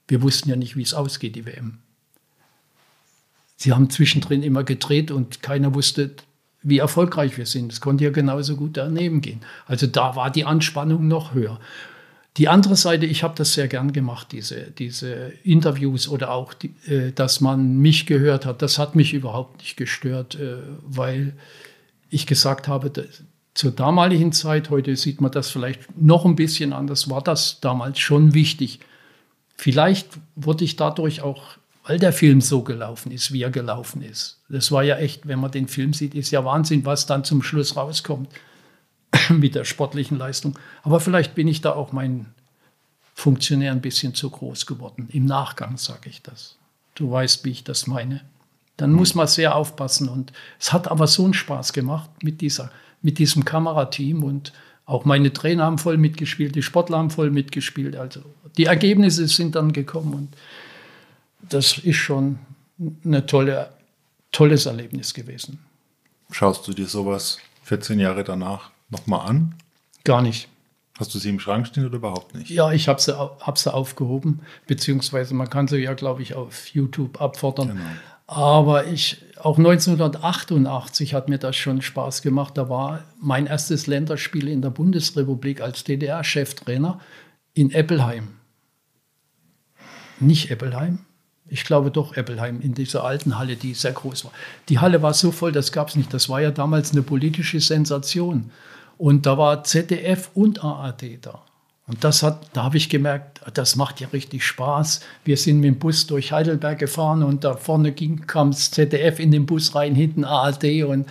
Wir wussten ja nicht, wie es ausgeht, die WM. Sie haben zwischendrin immer gedreht und keiner wusste, wie erfolgreich wir sind. Es konnte ja genauso gut daneben gehen. Also da war die Anspannung noch höher. Die andere Seite, ich habe das sehr gern gemacht, diese, diese Interviews oder auch, die, äh, dass man mich gehört hat. Das hat mich überhaupt nicht gestört, äh, weil ich gesagt habe, zur damaligen Zeit, heute sieht man das vielleicht noch ein bisschen anders, war das damals schon wichtig. Vielleicht wurde ich dadurch auch weil der Film so gelaufen ist, wie er gelaufen ist. Das war ja echt, wenn man den Film sieht, ist ja Wahnsinn, was dann zum Schluss rauskommt mit der sportlichen Leistung. Aber vielleicht bin ich da auch mein Funktionär ein bisschen zu groß geworden. Im Nachgang sage ich das. Du weißt, wie ich das meine. Dann muss man sehr aufpassen. Und es hat aber so einen Spaß gemacht mit, dieser, mit diesem Kamerateam. Und auch meine Trainer haben voll mitgespielt, die Sportler haben voll mitgespielt. Also die Ergebnisse sind dann gekommen. Und das ist schon ein tolle, tolles Erlebnis gewesen. Schaust du dir sowas 14 Jahre danach nochmal an? Gar nicht. Hast du sie im Schrank stehen oder überhaupt nicht? Ja, ich habe sie, hab sie aufgehoben, beziehungsweise man kann sie ja, glaube ich, auf YouTube abfordern. Genau. Aber ich, auch 1988 hat mir das schon Spaß gemacht. Da war mein erstes Länderspiel in der Bundesrepublik als DDR-Cheftrainer in Eppelheim. Nicht Eppelheim, ich glaube doch Eppelheim, in dieser alten Halle, die sehr groß war. Die Halle war so voll, das gab es nicht. Das war ja damals eine politische Sensation. Und da war ZDF und ARD da. Und das hat, da habe ich gemerkt, das macht ja richtig Spaß. Wir sind mit dem Bus durch Heidelberg gefahren und da vorne ging, kam das ZDF in den Bus rein, hinten ARD und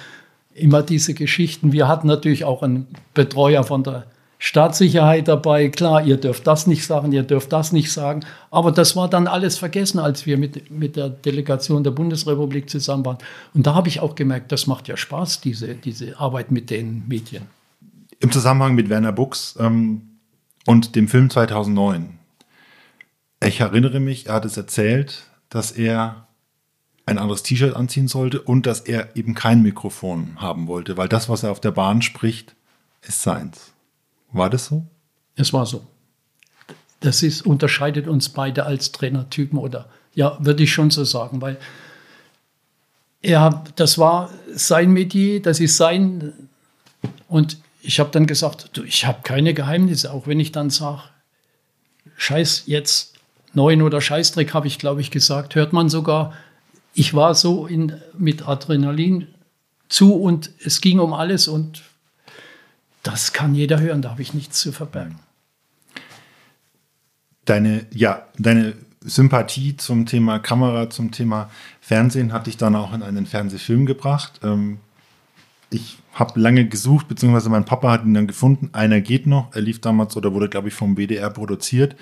immer diese Geschichten. Wir hatten natürlich auch einen Betreuer von der Staatssicherheit dabei. Klar, ihr dürft das nicht sagen, ihr dürft das nicht sagen. Aber das war dann alles vergessen, als wir mit, mit der Delegation der Bundesrepublik zusammen waren. Und da habe ich auch gemerkt, das macht ja Spaß, diese, diese Arbeit mit den Medien. Im Zusammenhang mit Werner Buchs ähm, und dem Film 2009. Ich erinnere mich, er hat es erzählt, dass er ein anderes T-Shirt anziehen sollte und dass er eben kein Mikrofon haben wollte, weil das, was er auf der Bahn spricht, ist seins. War das so? Es war so. Das ist, unterscheidet uns beide als Trainertypen oder ja, würde ich schon so sagen, weil er, das war sein Metier, das ist sein. Und ich habe dann gesagt, du, ich habe keine Geheimnisse, auch wenn ich dann sage, Scheiß jetzt neun oder Scheißdreck habe ich, glaube ich, gesagt, hört man sogar. Ich war so in, mit Adrenalin zu und es ging um alles und das kann jeder hören, da habe ich nichts zu verbergen. Deine, ja, deine Sympathie zum Thema Kamera, zum Thema Fernsehen hat dich dann auch in einen Fernsehfilm gebracht. Ähm, ich habe lange gesucht, beziehungsweise mein Papa hat ihn dann gefunden. Einer geht noch. Er lief damals oder wurde, glaube ich, vom BDR produziert.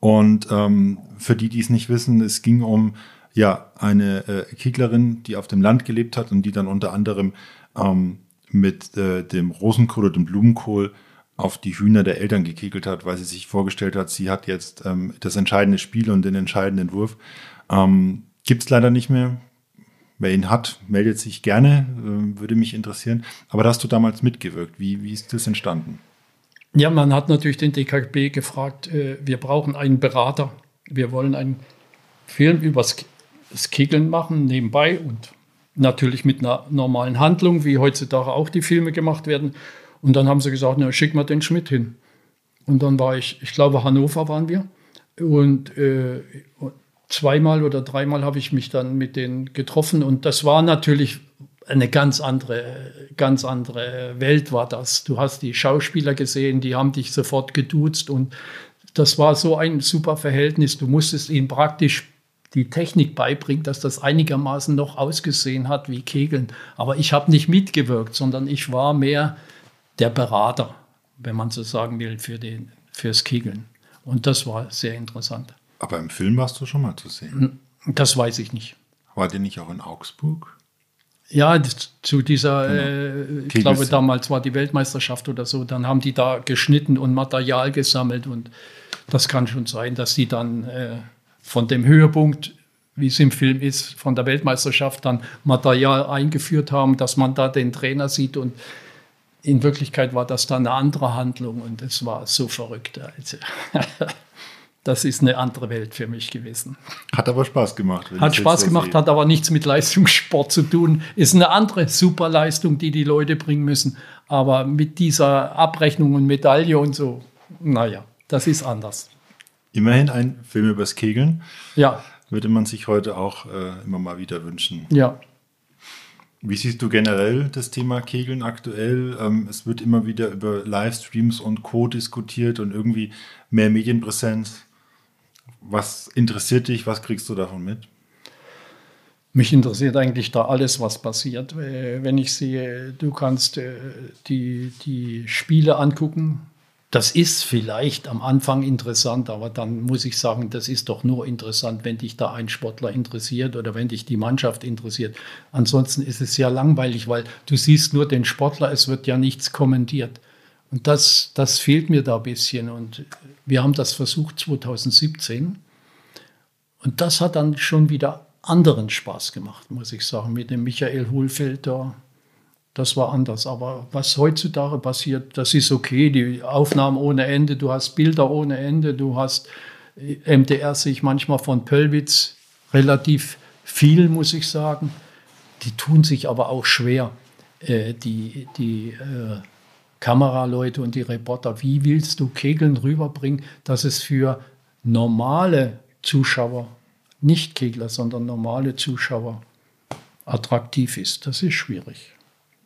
Und ähm, für die, die es nicht wissen, es ging um ja eine äh, Keglerin, die auf dem Land gelebt hat und die dann unter anderem ähm, mit äh, dem Rosenkohl oder dem Blumenkohl auf die Hühner der Eltern gekegelt hat, weil sie sich vorgestellt hat, sie hat jetzt ähm, das entscheidende Spiel und den entscheidenden Wurf. Ähm, Gibt es leider nicht mehr. Wer ihn hat, meldet sich gerne, äh, würde mich interessieren. Aber da hast du damals mitgewirkt. Wie, wie ist das entstanden? Ja, man hat natürlich den DKB gefragt, äh, wir brauchen einen Berater. Wir wollen einen Film über das Kegeln machen nebenbei und natürlich mit einer normalen Handlung, wie heutzutage auch die Filme gemacht werden. Und dann haben sie gesagt, na, schick mal den Schmidt hin. Und dann war ich, ich glaube, Hannover waren wir. Und äh, zweimal oder dreimal habe ich mich dann mit denen getroffen. Und das war natürlich eine ganz andere, ganz andere Welt war das. Du hast die Schauspieler gesehen, die haben dich sofort geduzt und das war so ein super Verhältnis. Du musstest ihnen praktisch die Technik beibringen, dass das einigermaßen noch ausgesehen hat wie Kegeln. Aber ich habe nicht mitgewirkt, sondern ich war mehr der Berater, wenn man so sagen will, für den, fürs Kegeln. Und das war sehr interessant. Aber im Film warst du schon mal zu sehen? Das weiß ich nicht. War der nicht auch in Augsburg? Ja, zu dieser, genau. äh, ich glaube damals war die Weltmeisterschaft oder so, dann haben die da geschnitten und Material gesammelt und das kann schon sein, dass die dann äh, von dem Höhepunkt, wie es im Film ist, von der Weltmeisterschaft dann Material eingeführt haben, dass man da den Trainer sieht und in Wirklichkeit war das dann eine andere Handlung und es war so verrückt. Also, das ist eine andere Welt für mich gewesen. Hat aber Spaß gemacht. Hat Spaß gemacht, hat aber nichts mit Leistungssport zu tun. Ist eine andere Superleistung, die die Leute bringen müssen. Aber mit dieser Abrechnung und Medaille und so, naja, das ist anders. Immerhin ein Film übers Kegeln. Ja. Würde man sich heute auch äh, immer mal wieder wünschen. Ja. Wie siehst du generell das Thema Kegeln aktuell? Ähm, es wird immer wieder über Livestreams und Co. diskutiert und irgendwie mehr Medienpräsenz. Was interessiert dich? Was kriegst du davon mit? Mich interessiert eigentlich da alles, was passiert. Äh, wenn ich sehe, du kannst äh, die, die Spiele angucken, das ist vielleicht am Anfang interessant, aber dann muss ich sagen, das ist doch nur interessant, wenn dich da ein Sportler interessiert oder wenn dich die Mannschaft interessiert. Ansonsten ist es sehr langweilig, weil du siehst nur den Sportler, es wird ja nichts kommentiert. Und das, das fehlt mir da ein bisschen. Und wir haben das versucht 2017. Und das hat dann schon wieder anderen Spaß gemacht, muss ich sagen, mit dem Michael Hohlfeld da das war anders. Aber was heutzutage passiert, das ist okay. Die Aufnahmen ohne Ende, du hast Bilder ohne Ende, du hast äh, MDR sich manchmal von Pöllwitz relativ viel, muss ich sagen. Die tun sich aber auch schwer, äh, die, die äh, Kameraleute und die Reporter. Wie willst du Kegeln rüberbringen, dass es für normale Zuschauer, nicht Kegler, sondern normale Zuschauer attraktiv ist? Das ist schwierig.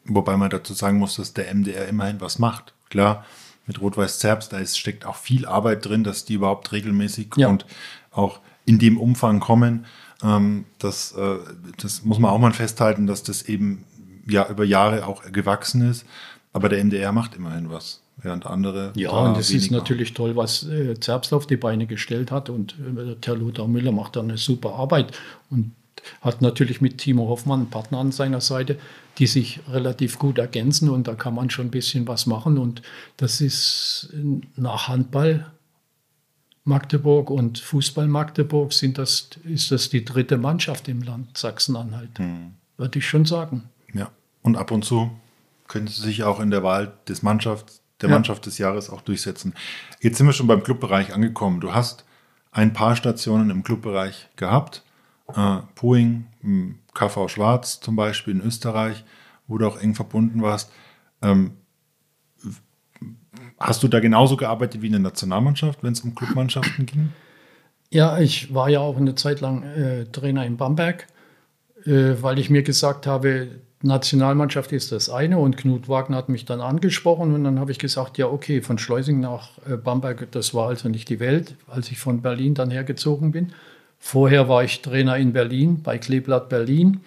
Wobei man dazu sagen muss, dass der MDR immerhin was macht. Klar, mit Rot-Weiß Zerbs, da ist, steckt auch viel Arbeit drin, dass die überhaupt regelmäßig ja. und auch in dem Umfang kommen. Ähm, das, äh, das muss man auch mal festhalten, dass das eben ja über Jahre auch gewachsen ist. Aber der MDR macht immerhin was, während andere. Ja, und es ist natürlich toll, was äh, Zerbst auf die Beine gestellt hat. Und äh, der Lothar Müller macht da eine super Arbeit und hat natürlich mit Timo Hoffmann einen Partner an seiner Seite, die sich relativ gut ergänzen und da kann man schon ein bisschen was machen. Und das ist nach Handball Magdeburg und Fußball Magdeburg sind das, ist das die dritte Mannschaft im Land Sachsen-Anhalt. Hm. Würde ich schon sagen. Ja, und ab und zu können sie sich auch in der Wahl des Mannschaft, der ja. Mannschaft des Jahres auch durchsetzen. Jetzt sind wir schon beim Clubbereich angekommen. Du hast ein paar Stationen im Clubbereich gehabt. Äh, Poing, KV Schwarz zum Beispiel in Österreich, wo du auch eng verbunden warst. Ähm, hast du da genauso gearbeitet wie in der Nationalmannschaft, wenn es um Clubmannschaften ging? Ja, ich war ja auch eine Zeit lang äh, Trainer in Bamberg, äh, weil ich mir gesagt habe, Nationalmannschaft ist das eine und Knut Wagner hat mich dann angesprochen und dann habe ich gesagt, ja okay, von Schleusing nach äh, Bamberg, das war also nicht die Welt, als ich von Berlin dann hergezogen bin. Vorher war ich Trainer in Berlin, bei Kleeblatt Berlin.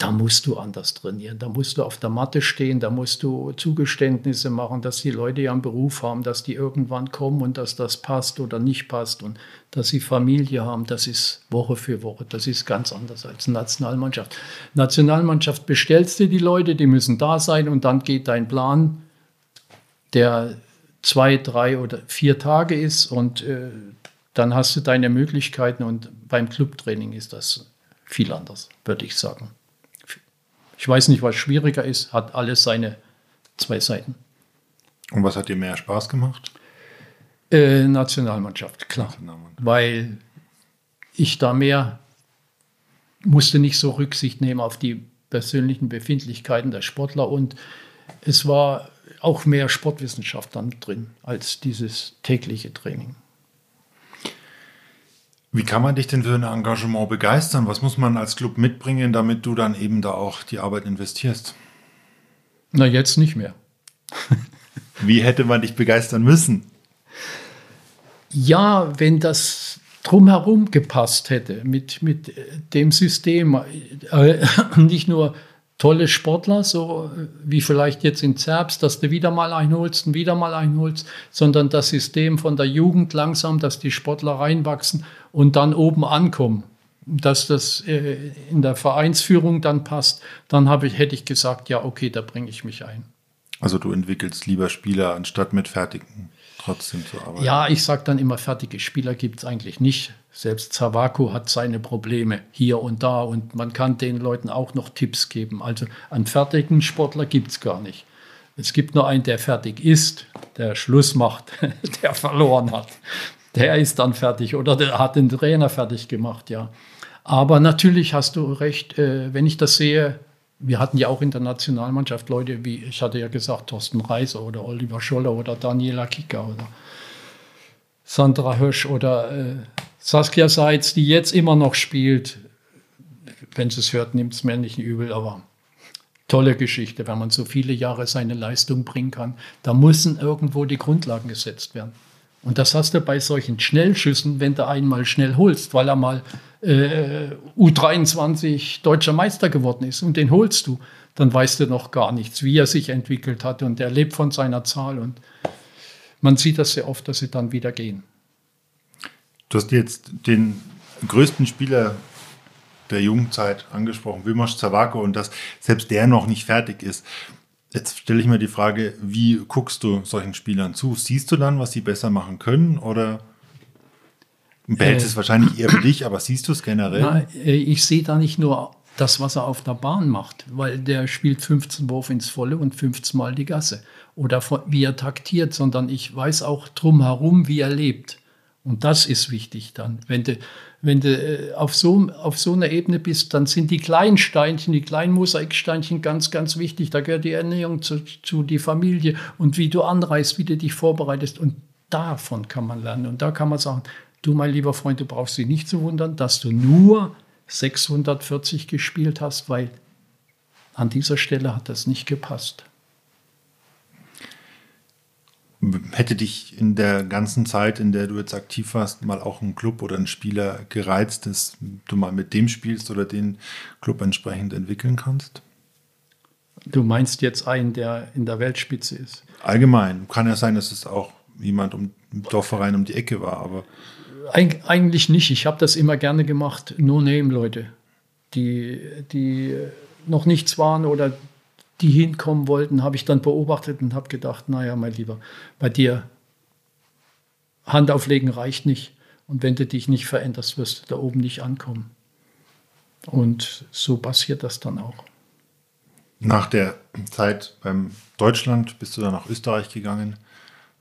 Da musst du anders trainieren. Da musst du auf der Matte stehen, da musst du Zugeständnisse machen, dass die Leute ja einen Beruf haben, dass die irgendwann kommen und dass das passt oder nicht passt und dass sie Familie haben. Das ist Woche für Woche. Das ist ganz anders als Nationalmannschaft. Nationalmannschaft bestellst du die Leute, die müssen da sein und dann geht dein Plan, der zwei, drei oder vier Tage ist und äh, dann hast du deine Möglichkeiten und beim Clubtraining ist das viel anders, würde ich sagen. Ich weiß nicht, was schwieriger ist, hat alles seine zwei Seiten. Und was hat dir mehr Spaß gemacht? Äh, Nationalmannschaft, klar. Nationalmannschaft. Weil ich da mehr musste nicht so Rücksicht nehmen auf die persönlichen Befindlichkeiten der Sportler und es war auch mehr Sportwissenschaft dann drin als dieses tägliche Training. Wie kann man dich denn für ein Engagement begeistern? Was muss man als Club mitbringen, damit du dann eben da auch die Arbeit investierst? Na, jetzt nicht mehr. Wie hätte man dich begeistern müssen? Ja, wenn das drumherum gepasst hätte mit, mit dem System. Äh, nicht nur tolle Sportler, so wie vielleicht jetzt in Zerbst, dass du wieder mal einholst und wieder mal einholst, sondern das System von der Jugend langsam, dass die Sportler reinwachsen und dann oben ankommen. Dass das äh, in der Vereinsführung dann passt, dann ich, hätte ich gesagt, ja, okay, da bringe ich mich ein. Also du entwickelst lieber Spieler, anstatt mit fertigen trotzdem zu arbeiten. Ja, ich sage dann immer, fertige Spieler gibt es eigentlich nicht. Selbst Zawako hat seine Probleme hier und da und man kann den Leuten auch noch Tipps geben. Also einen fertigen Sportler gibt es gar nicht. Es gibt nur einen, der fertig ist, der Schluss macht, der verloren hat. Der ist dann fertig oder der hat den Trainer fertig gemacht, ja. Aber natürlich hast du recht, äh, wenn ich das sehe, wir hatten ja auch in der Nationalmannschaft Leute wie, ich hatte ja gesagt, Thorsten Reiser oder Oliver Scholler oder Daniela Kicker oder Sandra Hösch oder äh, Saskia Seitz, die jetzt immer noch spielt. Wenn sie es hört, nimmt es mir nicht übel, aber tolle Geschichte, wenn man so viele Jahre seine Leistung bringen kann. Da müssen irgendwo die Grundlagen gesetzt werden. Und das hast du bei solchen Schnellschüssen, wenn du einmal schnell holst, weil er mal äh, U23 deutscher Meister geworden ist und den holst du, dann weißt du noch gar nichts, wie er sich entwickelt hat und er lebt von seiner Zahl und man sieht das sehr oft, dass sie dann wieder gehen. Du hast jetzt den größten Spieler der Jugendzeit angesprochen, Wilmar Zawako, und dass selbst der noch nicht fertig ist. Jetzt stelle ich mir die Frage, wie guckst du solchen Spielern zu? Siehst du dann, was sie besser machen können oder behältst äh, es wahrscheinlich eher für dich, aber siehst du es generell? Na, äh, ich sehe da nicht nur das, was er auf der Bahn macht, weil der spielt 15 Wurf ins Volle und 15 Mal die Gasse oder wie er taktiert, sondern ich weiß auch drumherum, wie er lebt. Und das ist wichtig dann. Wenn du, wenn du äh, auf, so, auf so einer Ebene bist, dann sind die kleinen Steinchen, die kleinen Mosaiksteinchen ganz, ganz wichtig. Da gehört die Ernährung zu, zu die Familie und wie du anreist, wie du dich vorbereitest. Und davon kann man lernen. Und da kann man sagen, du mein lieber Freund, du brauchst dich nicht zu wundern, dass du nur 640 gespielt hast, weil an dieser Stelle hat das nicht gepasst. Hätte dich in der ganzen Zeit, in der du jetzt aktiv warst, mal auch ein Club oder ein Spieler gereizt, dass du mal mit dem spielst oder den Club entsprechend entwickeln kannst? Du meinst jetzt einen, der in der Weltspitze ist? Allgemein. Kann ja sein, dass es auch jemand um Dorfverein um die Ecke war, aber. Eig eigentlich nicht. Ich habe das immer gerne gemacht. Nur Name-Leute, die, die noch nichts waren oder die hinkommen wollten, habe ich dann beobachtet und habe gedacht, naja, mein Lieber, bei dir Hand auflegen reicht nicht. Und wenn du dich nicht veränderst, wirst du da oben nicht ankommen. Und so passiert das dann auch. Nach der Zeit beim Deutschland bist du dann nach Österreich gegangen,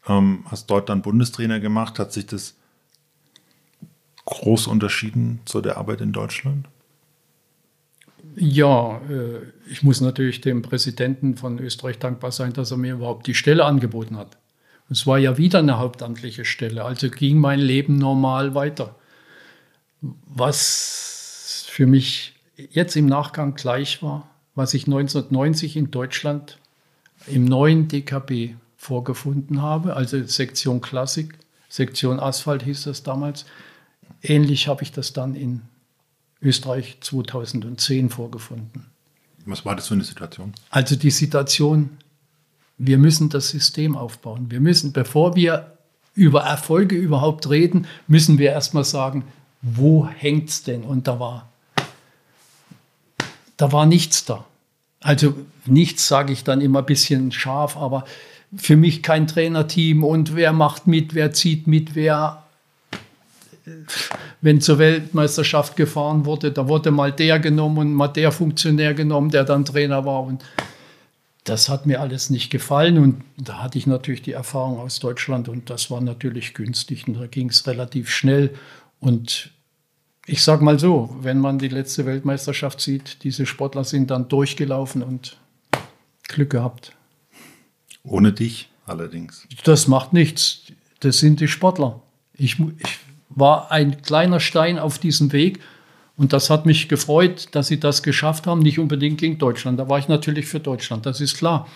ähm, hast dort dann Bundestrainer gemacht. Hat sich das groß unterschieden zu der Arbeit in Deutschland? Ja, äh, ich muss natürlich dem Präsidenten von Österreich dankbar sein, dass er mir überhaupt die Stelle angeboten hat. Es war ja wieder eine hauptamtliche Stelle, also ging mein Leben normal weiter. Was für mich jetzt im Nachgang gleich war, was ich 1990 in Deutschland im neuen DKB vorgefunden habe, also Sektion Klassik, Sektion Asphalt hieß das damals. Ähnlich habe ich das dann in Österreich 2010 vorgefunden. Was war das für eine Situation? Also die Situation, wir müssen das System aufbauen. Wir müssen, bevor wir über Erfolge überhaupt reden, müssen wir erstmal sagen, wo hängt es denn? Und da war, da war nichts da. Also nichts sage ich dann immer ein bisschen scharf, aber für mich kein Trainerteam und wer macht mit, wer zieht mit, wer wenn zur Weltmeisterschaft gefahren wurde, da wurde mal der genommen und mal der Funktionär genommen, der dann Trainer war. Und das hat mir alles nicht gefallen. Und da hatte ich natürlich die Erfahrung aus Deutschland und das war natürlich günstig. Und da ging es relativ schnell. Und ich sage mal so, wenn man die letzte Weltmeisterschaft sieht, diese Sportler sind dann durchgelaufen und Glück gehabt. Ohne dich allerdings. Das macht nichts. Das sind die Sportler. Ich, ich war ein kleiner Stein auf diesem Weg und das hat mich gefreut, dass sie das geschafft haben. Nicht unbedingt gegen Deutschland. Da war ich natürlich für Deutschland, das ist klar.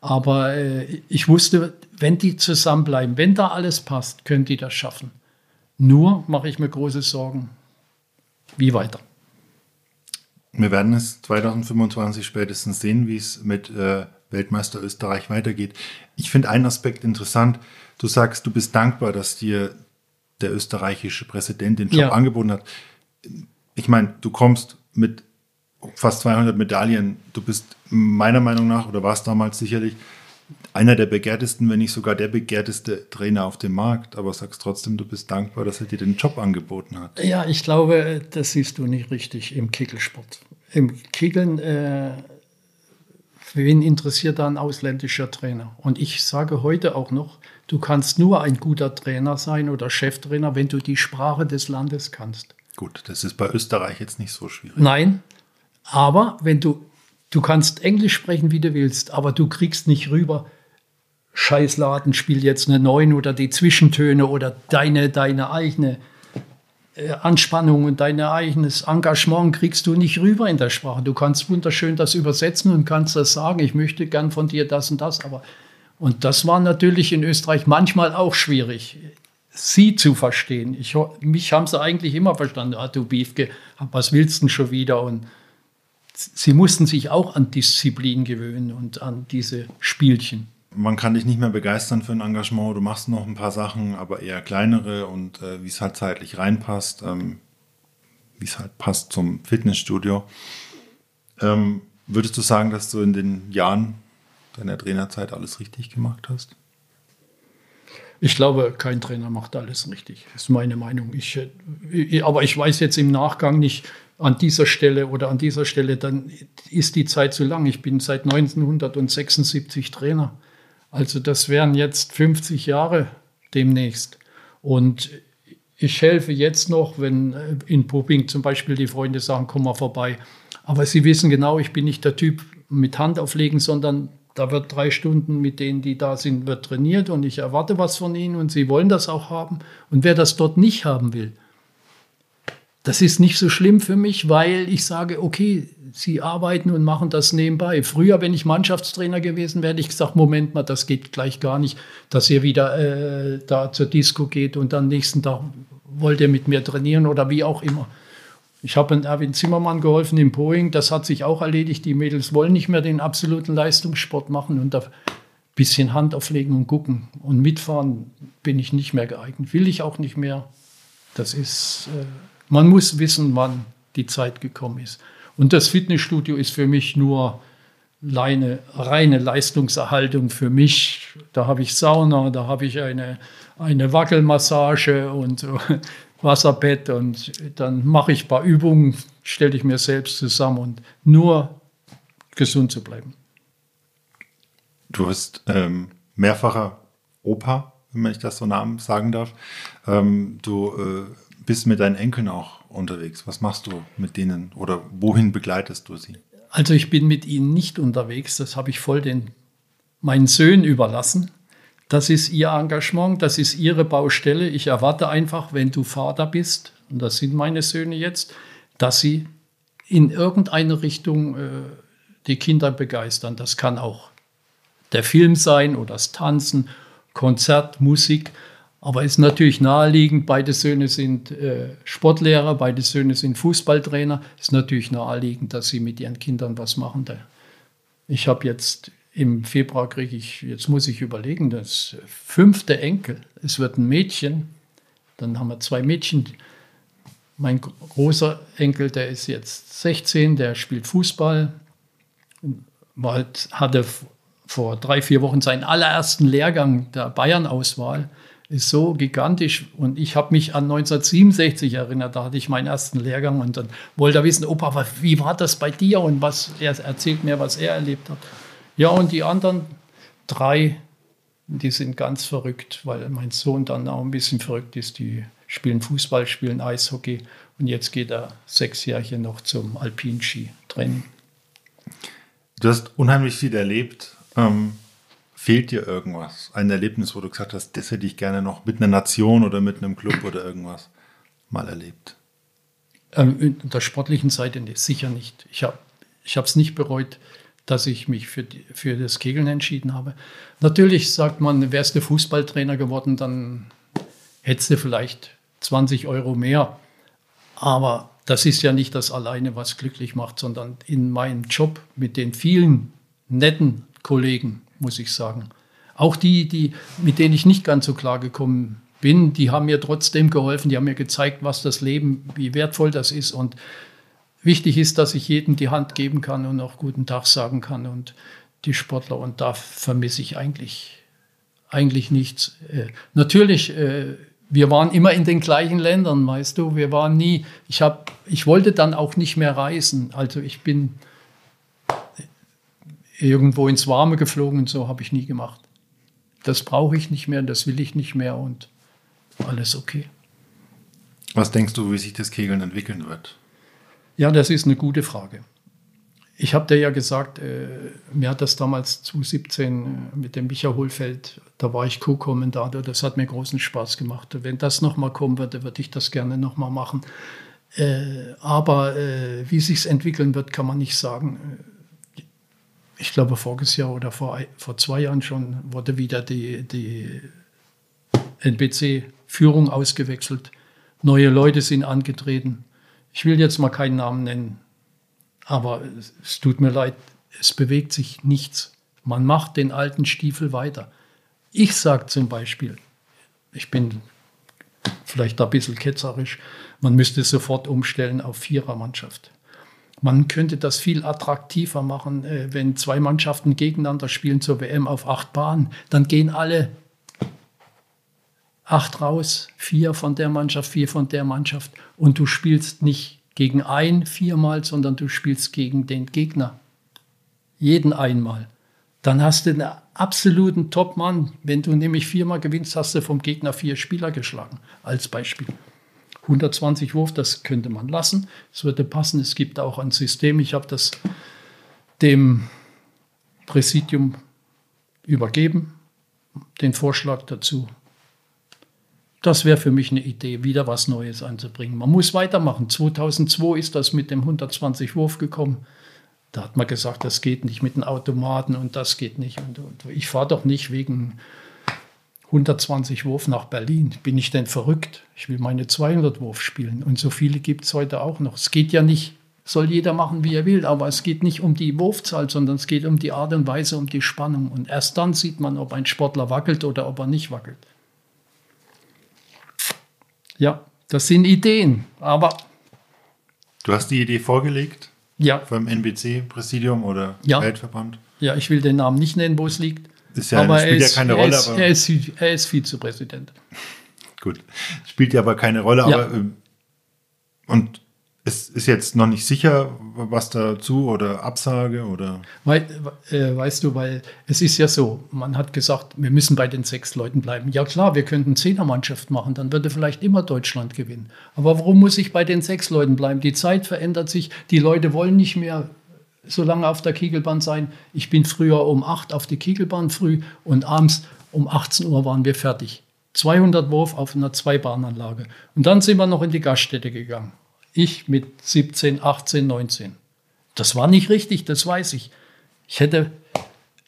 Aber äh, ich wusste, wenn die zusammenbleiben, wenn da alles passt, können die das schaffen. Nur mache ich mir große Sorgen. Wie weiter? Wir werden es 2025 spätestens sehen, wie es mit äh, Weltmeister Österreich weitergeht. Ich finde einen Aspekt interessant. Du sagst, du bist dankbar, dass dir der österreichische Präsident den Job ja. angeboten hat. Ich meine, du kommst mit fast 200 Medaillen. Du bist meiner Meinung nach, oder warst damals sicherlich, einer der begehrtesten, wenn nicht sogar der begehrteste Trainer auf dem Markt, aber sagst trotzdem, du bist dankbar, dass er dir den Job angeboten hat. Ja, ich glaube, das siehst du nicht richtig im Kickelsport. Im Kickeln, äh, wen interessiert da ein ausländischer Trainer? Und ich sage heute auch noch, du kannst nur ein guter Trainer sein oder Cheftrainer, wenn du die Sprache des Landes kannst. Gut, das ist bei Österreich jetzt nicht so schwierig. Nein, aber wenn du Du kannst Englisch sprechen, wie du willst, aber du kriegst nicht rüber, Scheißladen spielt jetzt eine 9 oder die Zwischentöne oder deine, deine eigene äh, Anspannung und dein eigenes Engagement kriegst du nicht rüber in der Sprache. Du kannst wunderschön das übersetzen und kannst das sagen, ich möchte gern von dir das und das, aber und das war natürlich in Österreich manchmal auch schwierig, sie zu verstehen. Ich, mich haben sie eigentlich immer verstanden. Ah, du Biefke, was willst du denn schon wieder? Und sie mussten sich auch an Disziplin gewöhnen und an diese Spielchen. Man kann dich nicht mehr begeistern für ein Engagement. Du machst noch ein paar Sachen, aber eher kleinere und äh, wie es halt zeitlich reinpasst, ähm, wie es halt passt zum Fitnessstudio. Ähm, würdest du sagen, dass du in den Jahren deiner Trainerzeit alles richtig gemacht hast? Ich glaube, kein Trainer macht alles richtig. Das ist meine Meinung. Ich, äh, aber ich weiß jetzt im Nachgang nicht, an dieser Stelle oder an dieser Stelle, dann ist die Zeit zu lang. Ich bin seit 1976 Trainer. Also das wären jetzt 50 Jahre demnächst. Und ich helfe jetzt noch, wenn äh, in Pupping zum Beispiel die Freunde sagen, komm mal vorbei. Aber sie wissen genau, ich bin nicht der Typ mit Hand auflegen, sondern da wird drei Stunden mit denen, die da sind, wird trainiert und ich erwarte was von ihnen und sie wollen das auch haben. Und wer das dort nicht haben will, das ist nicht so schlimm für mich, weil ich sage, okay, Sie arbeiten und machen das nebenbei. Früher, wenn ich Mannschaftstrainer gewesen wäre, hätte ich gesagt, Moment mal, das geht gleich gar nicht, dass ihr wieder äh, da zur Disco geht und am nächsten Tag wollt ihr mit mir trainieren oder wie auch immer. Ich habe Erwin Zimmermann geholfen im Poing, das hat sich auch erledigt. Die Mädels wollen nicht mehr den absoluten Leistungssport machen und da ein bisschen Hand auflegen und gucken. Und mitfahren bin ich nicht mehr geeignet, will ich auch nicht mehr. Das ist... Äh, man muss wissen, wann die Zeit gekommen ist. Und das Fitnessstudio ist für mich nur reine, reine Leistungserhaltung für mich. Da habe ich Sauna, da habe ich eine, eine Wackelmassage und Wasserbett und dann mache ich ein paar Übungen, stelle ich mir selbst zusammen und nur gesund zu bleiben. Du bist ähm, mehrfacher Opa, wenn ich das so Namen sagen darf. Ähm, du äh, bist mit deinen Enkeln auch unterwegs. Was machst du mit denen oder wohin begleitest du sie? Also ich bin mit ihnen nicht unterwegs. Das habe ich voll den meinen Söhnen überlassen. Das ist ihr Engagement, das ist ihre Baustelle. Ich erwarte einfach, wenn du Vater bist, und das sind meine Söhne jetzt, dass sie in irgendeine Richtung äh, die Kinder begeistern. Das kann auch der Film sein oder das Tanzen, Konzert, Musik. Aber es ist natürlich naheliegend, beide Söhne sind äh, Sportlehrer, beide Söhne sind Fußballtrainer. Es ist natürlich naheliegend, dass sie mit ihren Kindern was machen. Ich habe jetzt im Februar kriege ich, jetzt muss ich überlegen, das fünfte Enkel. Es wird ein Mädchen. Dann haben wir zwei Mädchen. Mein großer Enkel, der ist jetzt 16, der spielt Fußball. War, hatte vor drei, vier Wochen seinen allerersten Lehrgang der Bayern-Auswahl ist so gigantisch. Und ich habe mich an 1967 erinnert, da hatte ich meinen ersten Lehrgang und dann wollte er wissen, Opa, wie war das bei dir? Und was er erzählt mir, was er erlebt hat. Ja, und die anderen drei, die sind ganz verrückt, weil mein Sohn dann auch ein bisschen verrückt ist. Die spielen Fußball, spielen Eishockey und jetzt geht er sechs Jahre noch zum Alpinski-Training. Du hast unheimlich viel erlebt. Ähm, fehlt dir irgendwas? Ein Erlebnis, wo du gesagt hast, das hätte ich gerne noch mit einer Nation oder mit einem Club oder irgendwas mal erlebt? Ähm, in der sportlichen Seite sicher nicht. Ich habe es nicht bereut, dass ich mich für, die, für das Kegeln entschieden habe. Natürlich sagt man, wärst du Fußballtrainer geworden, dann hättest du vielleicht 20 Euro mehr. Aber das ist ja nicht das alleine, was glücklich macht, sondern in meinem Job mit den vielen netten Kollegen, muss ich sagen. Auch die, die, mit denen ich nicht ganz so klar gekommen bin, die haben mir trotzdem geholfen, die haben mir gezeigt, was das Leben, wie wertvoll das ist. Und wichtig ist, dass ich jedem die Hand geben kann und auch guten Tag sagen kann und die Sportler. Und da vermisse ich eigentlich, eigentlich nichts. Äh, natürlich, äh, wir waren immer in den gleichen Ländern, weißt du. Wir waren nie, ich, hab, ich wollte dann auch nicht mehr reisen. Also ich bin irgendwo ins Warme geflogen und so habe ich nie gemacht. Das brauche ich nicht mehr, das will ich nicht mehr und alles okay. Was denkst du, wie sich das Kegeln entwickeln wird? Ja, das ist eine gute Frage. Ich habe dir ja gesagt, äh, mir hat das damals 2017 äh, mit dem Micha Hohlfeld, da war ich Co-Kommentator, das hat mir großen Spaß gemacht. Wenn das nochmal kommen würde, würde ich das gerne nochmal machen. Äh, aber äh, wie sich entwickeln wird, kann man nicht sagen ich glaube, voriges Jahr oder vor, vor zwei Jahren schon wurde wieder die, die NBC-Führung ausgewechselt. Neue Leute sind angetreten. Ich will jetzt mal keinen Namen nennen, aber es, tut mir leid, es bewegt sich nichts. Man macht den alten Stiefel weiter. Ich sage zum Beispiel, ich bin vielleicht ein bisschen ketzerisch, man müsste sofort umstellen auf Vierermannschaft. Man könnte das viel attraktiver machen, äh, wenn zwei Mannschaften gegeneinander spielen zur WM auf acht Bahnen. Dann gehen alle acht raus, vier von der Mannschaft, vier von der Mannschaft. Und du spielst nicht gegen ein viermal, sondern du spielst gegen den Gegner. Jeden einmal. Dann hast du einen absoluten Top-Mann. Wenn du nämlich viermal gewinnst, hast du vom Gegner vier Spieler geschlagen, als Beispiel. 120 Wurf, das könnte man lassen. Es würde passen. Es gibt auch ein System. Ich habe das dem Präsidium übergeben, den Vorschlag dazu. Das wäre für mich eine Idee, wieder was Neues einzubringen. Man muss weitermachen. 2002 ist das mit dem 120 Wurf gekommen. Da hat man gesagt, das geht nicht mit den Automaten und das geht nicht. Und, und ich fahre doch nicht wegen 120 Wurf nach Berlin. Bin ich denn verrückt? Ich will meine 200 Wurf spielen. Und so viele gibt es heute auch noch. Es geht ja nicht, soll jeder machen, wie er will, aber es geht nicht um die Wurfzahl, sondern es geht um die Art und Weise, um die Spannung. Und erst dann sieht man, ob ein Sportler wackelt oder ob er nicht wackelt. Ja, das sind Ideen, aber. Du hast die Idee vorgelegt? Ja. Beim NBC-Präsidium oder ja. Weltverband? Ja, ich will den Namen nicht nennen, wo es liegt. Ist ja, aber spielt ist, ja keine Rolle. Ist, er, ist, er ist Vizepräsident. Gut. Spielt ja aber keine Rolle. Ja. Aber, ähm, und es ist jetzt noch nicht sicher, was dazu oder Absage oder. Weil, äh, weißt du, weil es ist ja so, man hat gesagt, wir müssen bei den sechs Leuten bleiben. Ja klar, wir könnten Zehnermannschaft machen, dann würde vielleicht immer Deutschland gewinnen. Aber warum muss ich bei den sechs Leuten bleiben? Die Zeit verändert sich, die Leute wollen nicht mehr so lange auf der Kegelbahn sein. Ich bin früher um 8 auf die Kegelbahn früh und abends um 18 Uhr waren wir fertig. 200 Wurf auf einer Zweibahnanlage. Und dann sind wir noch in die Gaststätte gegangen. Ich mit 17, 18, 19. Das war nicht richtig, das weiß ich. Ich hätte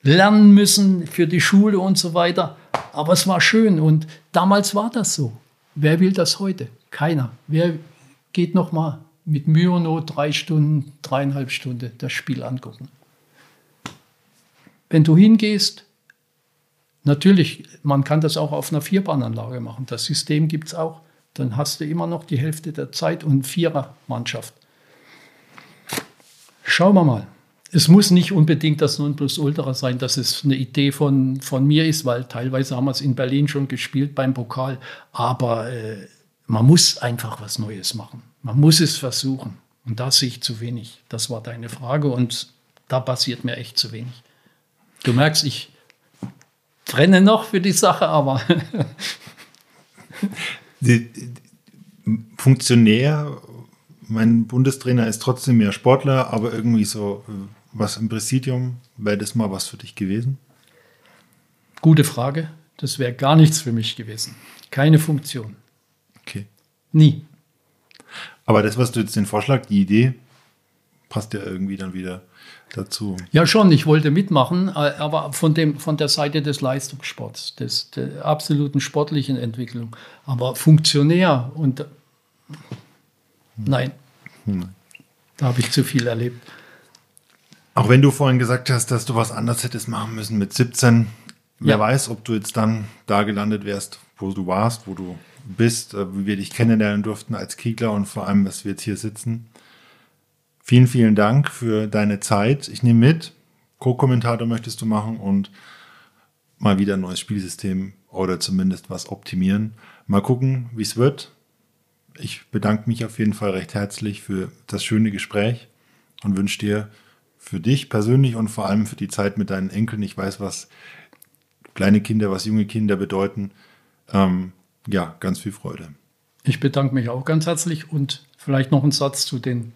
lernen müssen für die Schule und so weiter. Aber es war schön und damals war das so. Wer will das heute? Keiner. Wer geht noch mal mit Mühe und Not drei Stunden, dreieinhalb Stunden das Spiel angucken. Wenn du hingehst, natürlich, man kann das auch auf einer Vierbahnanlage machen. Das System gibt es auch. Dann hast du immer noch die Hälfte der Zeit und Vierermannschaft. Schauen wir mal. es muss nicht unbedingt das Nonplusultra sein, dass es eine Idee von, von mir ist, weil teilweise haben wir es in Berlin schon gespielt beim Pokal. Aber äh, man muss einfach was Neues machen. Man muss es versuchen. Und da sehe ich zu wenig. Das war deine Frage und da passiert mir echt zu wenig. Du merkst, ich brenne noch für die Sache, aber. Funktionär, mein Bundestrainer ist trotzdem mehr Sportler, aber irgendwie so äh, was im Präsidium, wäre das mal was für dich gewesen? Gute Frage. Das wäre gar nichts für mich gewesen. Keine Funktion. Okay. Nie. Aber das, was du jetzt den Vorschlag, die Idee, passt ja irgendwie dann wieder dazu. Ja, schon. Ich wollte mitmachen, aber von, dem, von der Seite des Leistungssports, des, der absoluten sportlichen Entwicklung. Aber Funktionär und hm. nein. Hm. Da habe ich zu viel erlebt. Auch wenn du vorhin gesagt hast, dass du was anderes hättest machen müssen mit 17, wer weiß, ob du jetzt dann da gelandet wärst, wo du warst, wo du bist, äh, wie wir dich kennenlernen durften als Kiegler und vor allem, dass wir jetzt hier sitzen. Vielen, vielen Dank für deine Zeit. Ich nehme mit, Co-Kommentator möchtest du machen und mal wieder ein neues Spielsystem oder zumindest was optimieren. Mal gucken, wie es wird. Ich bedanke mich auf jeden Fall recht herzlich für das schöne Gespräch und wünsche dir für dich persönlich und vor allem für die Zeit mit deinen Enkeln, ich weiß, was kleine Kinder, was junge Kinder bedeuten, ähm, ja, ganz viel Freude. Ich bedanke mich auch ganz herzlich und vielleicht noch ein Satz zu den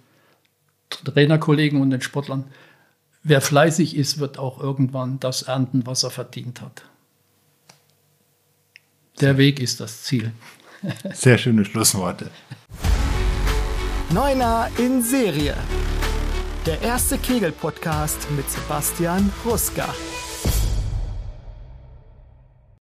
Trainerkollegen und den Sportlern. Wer fleißig ist, wird auch irgendwann das ernten, was er verdient hat. Der Weg ist das Ziel. Sehr schöne Schlussworte. Neuner in Serie. Der erste Kegel-Podcast mit Sebastian Ruska.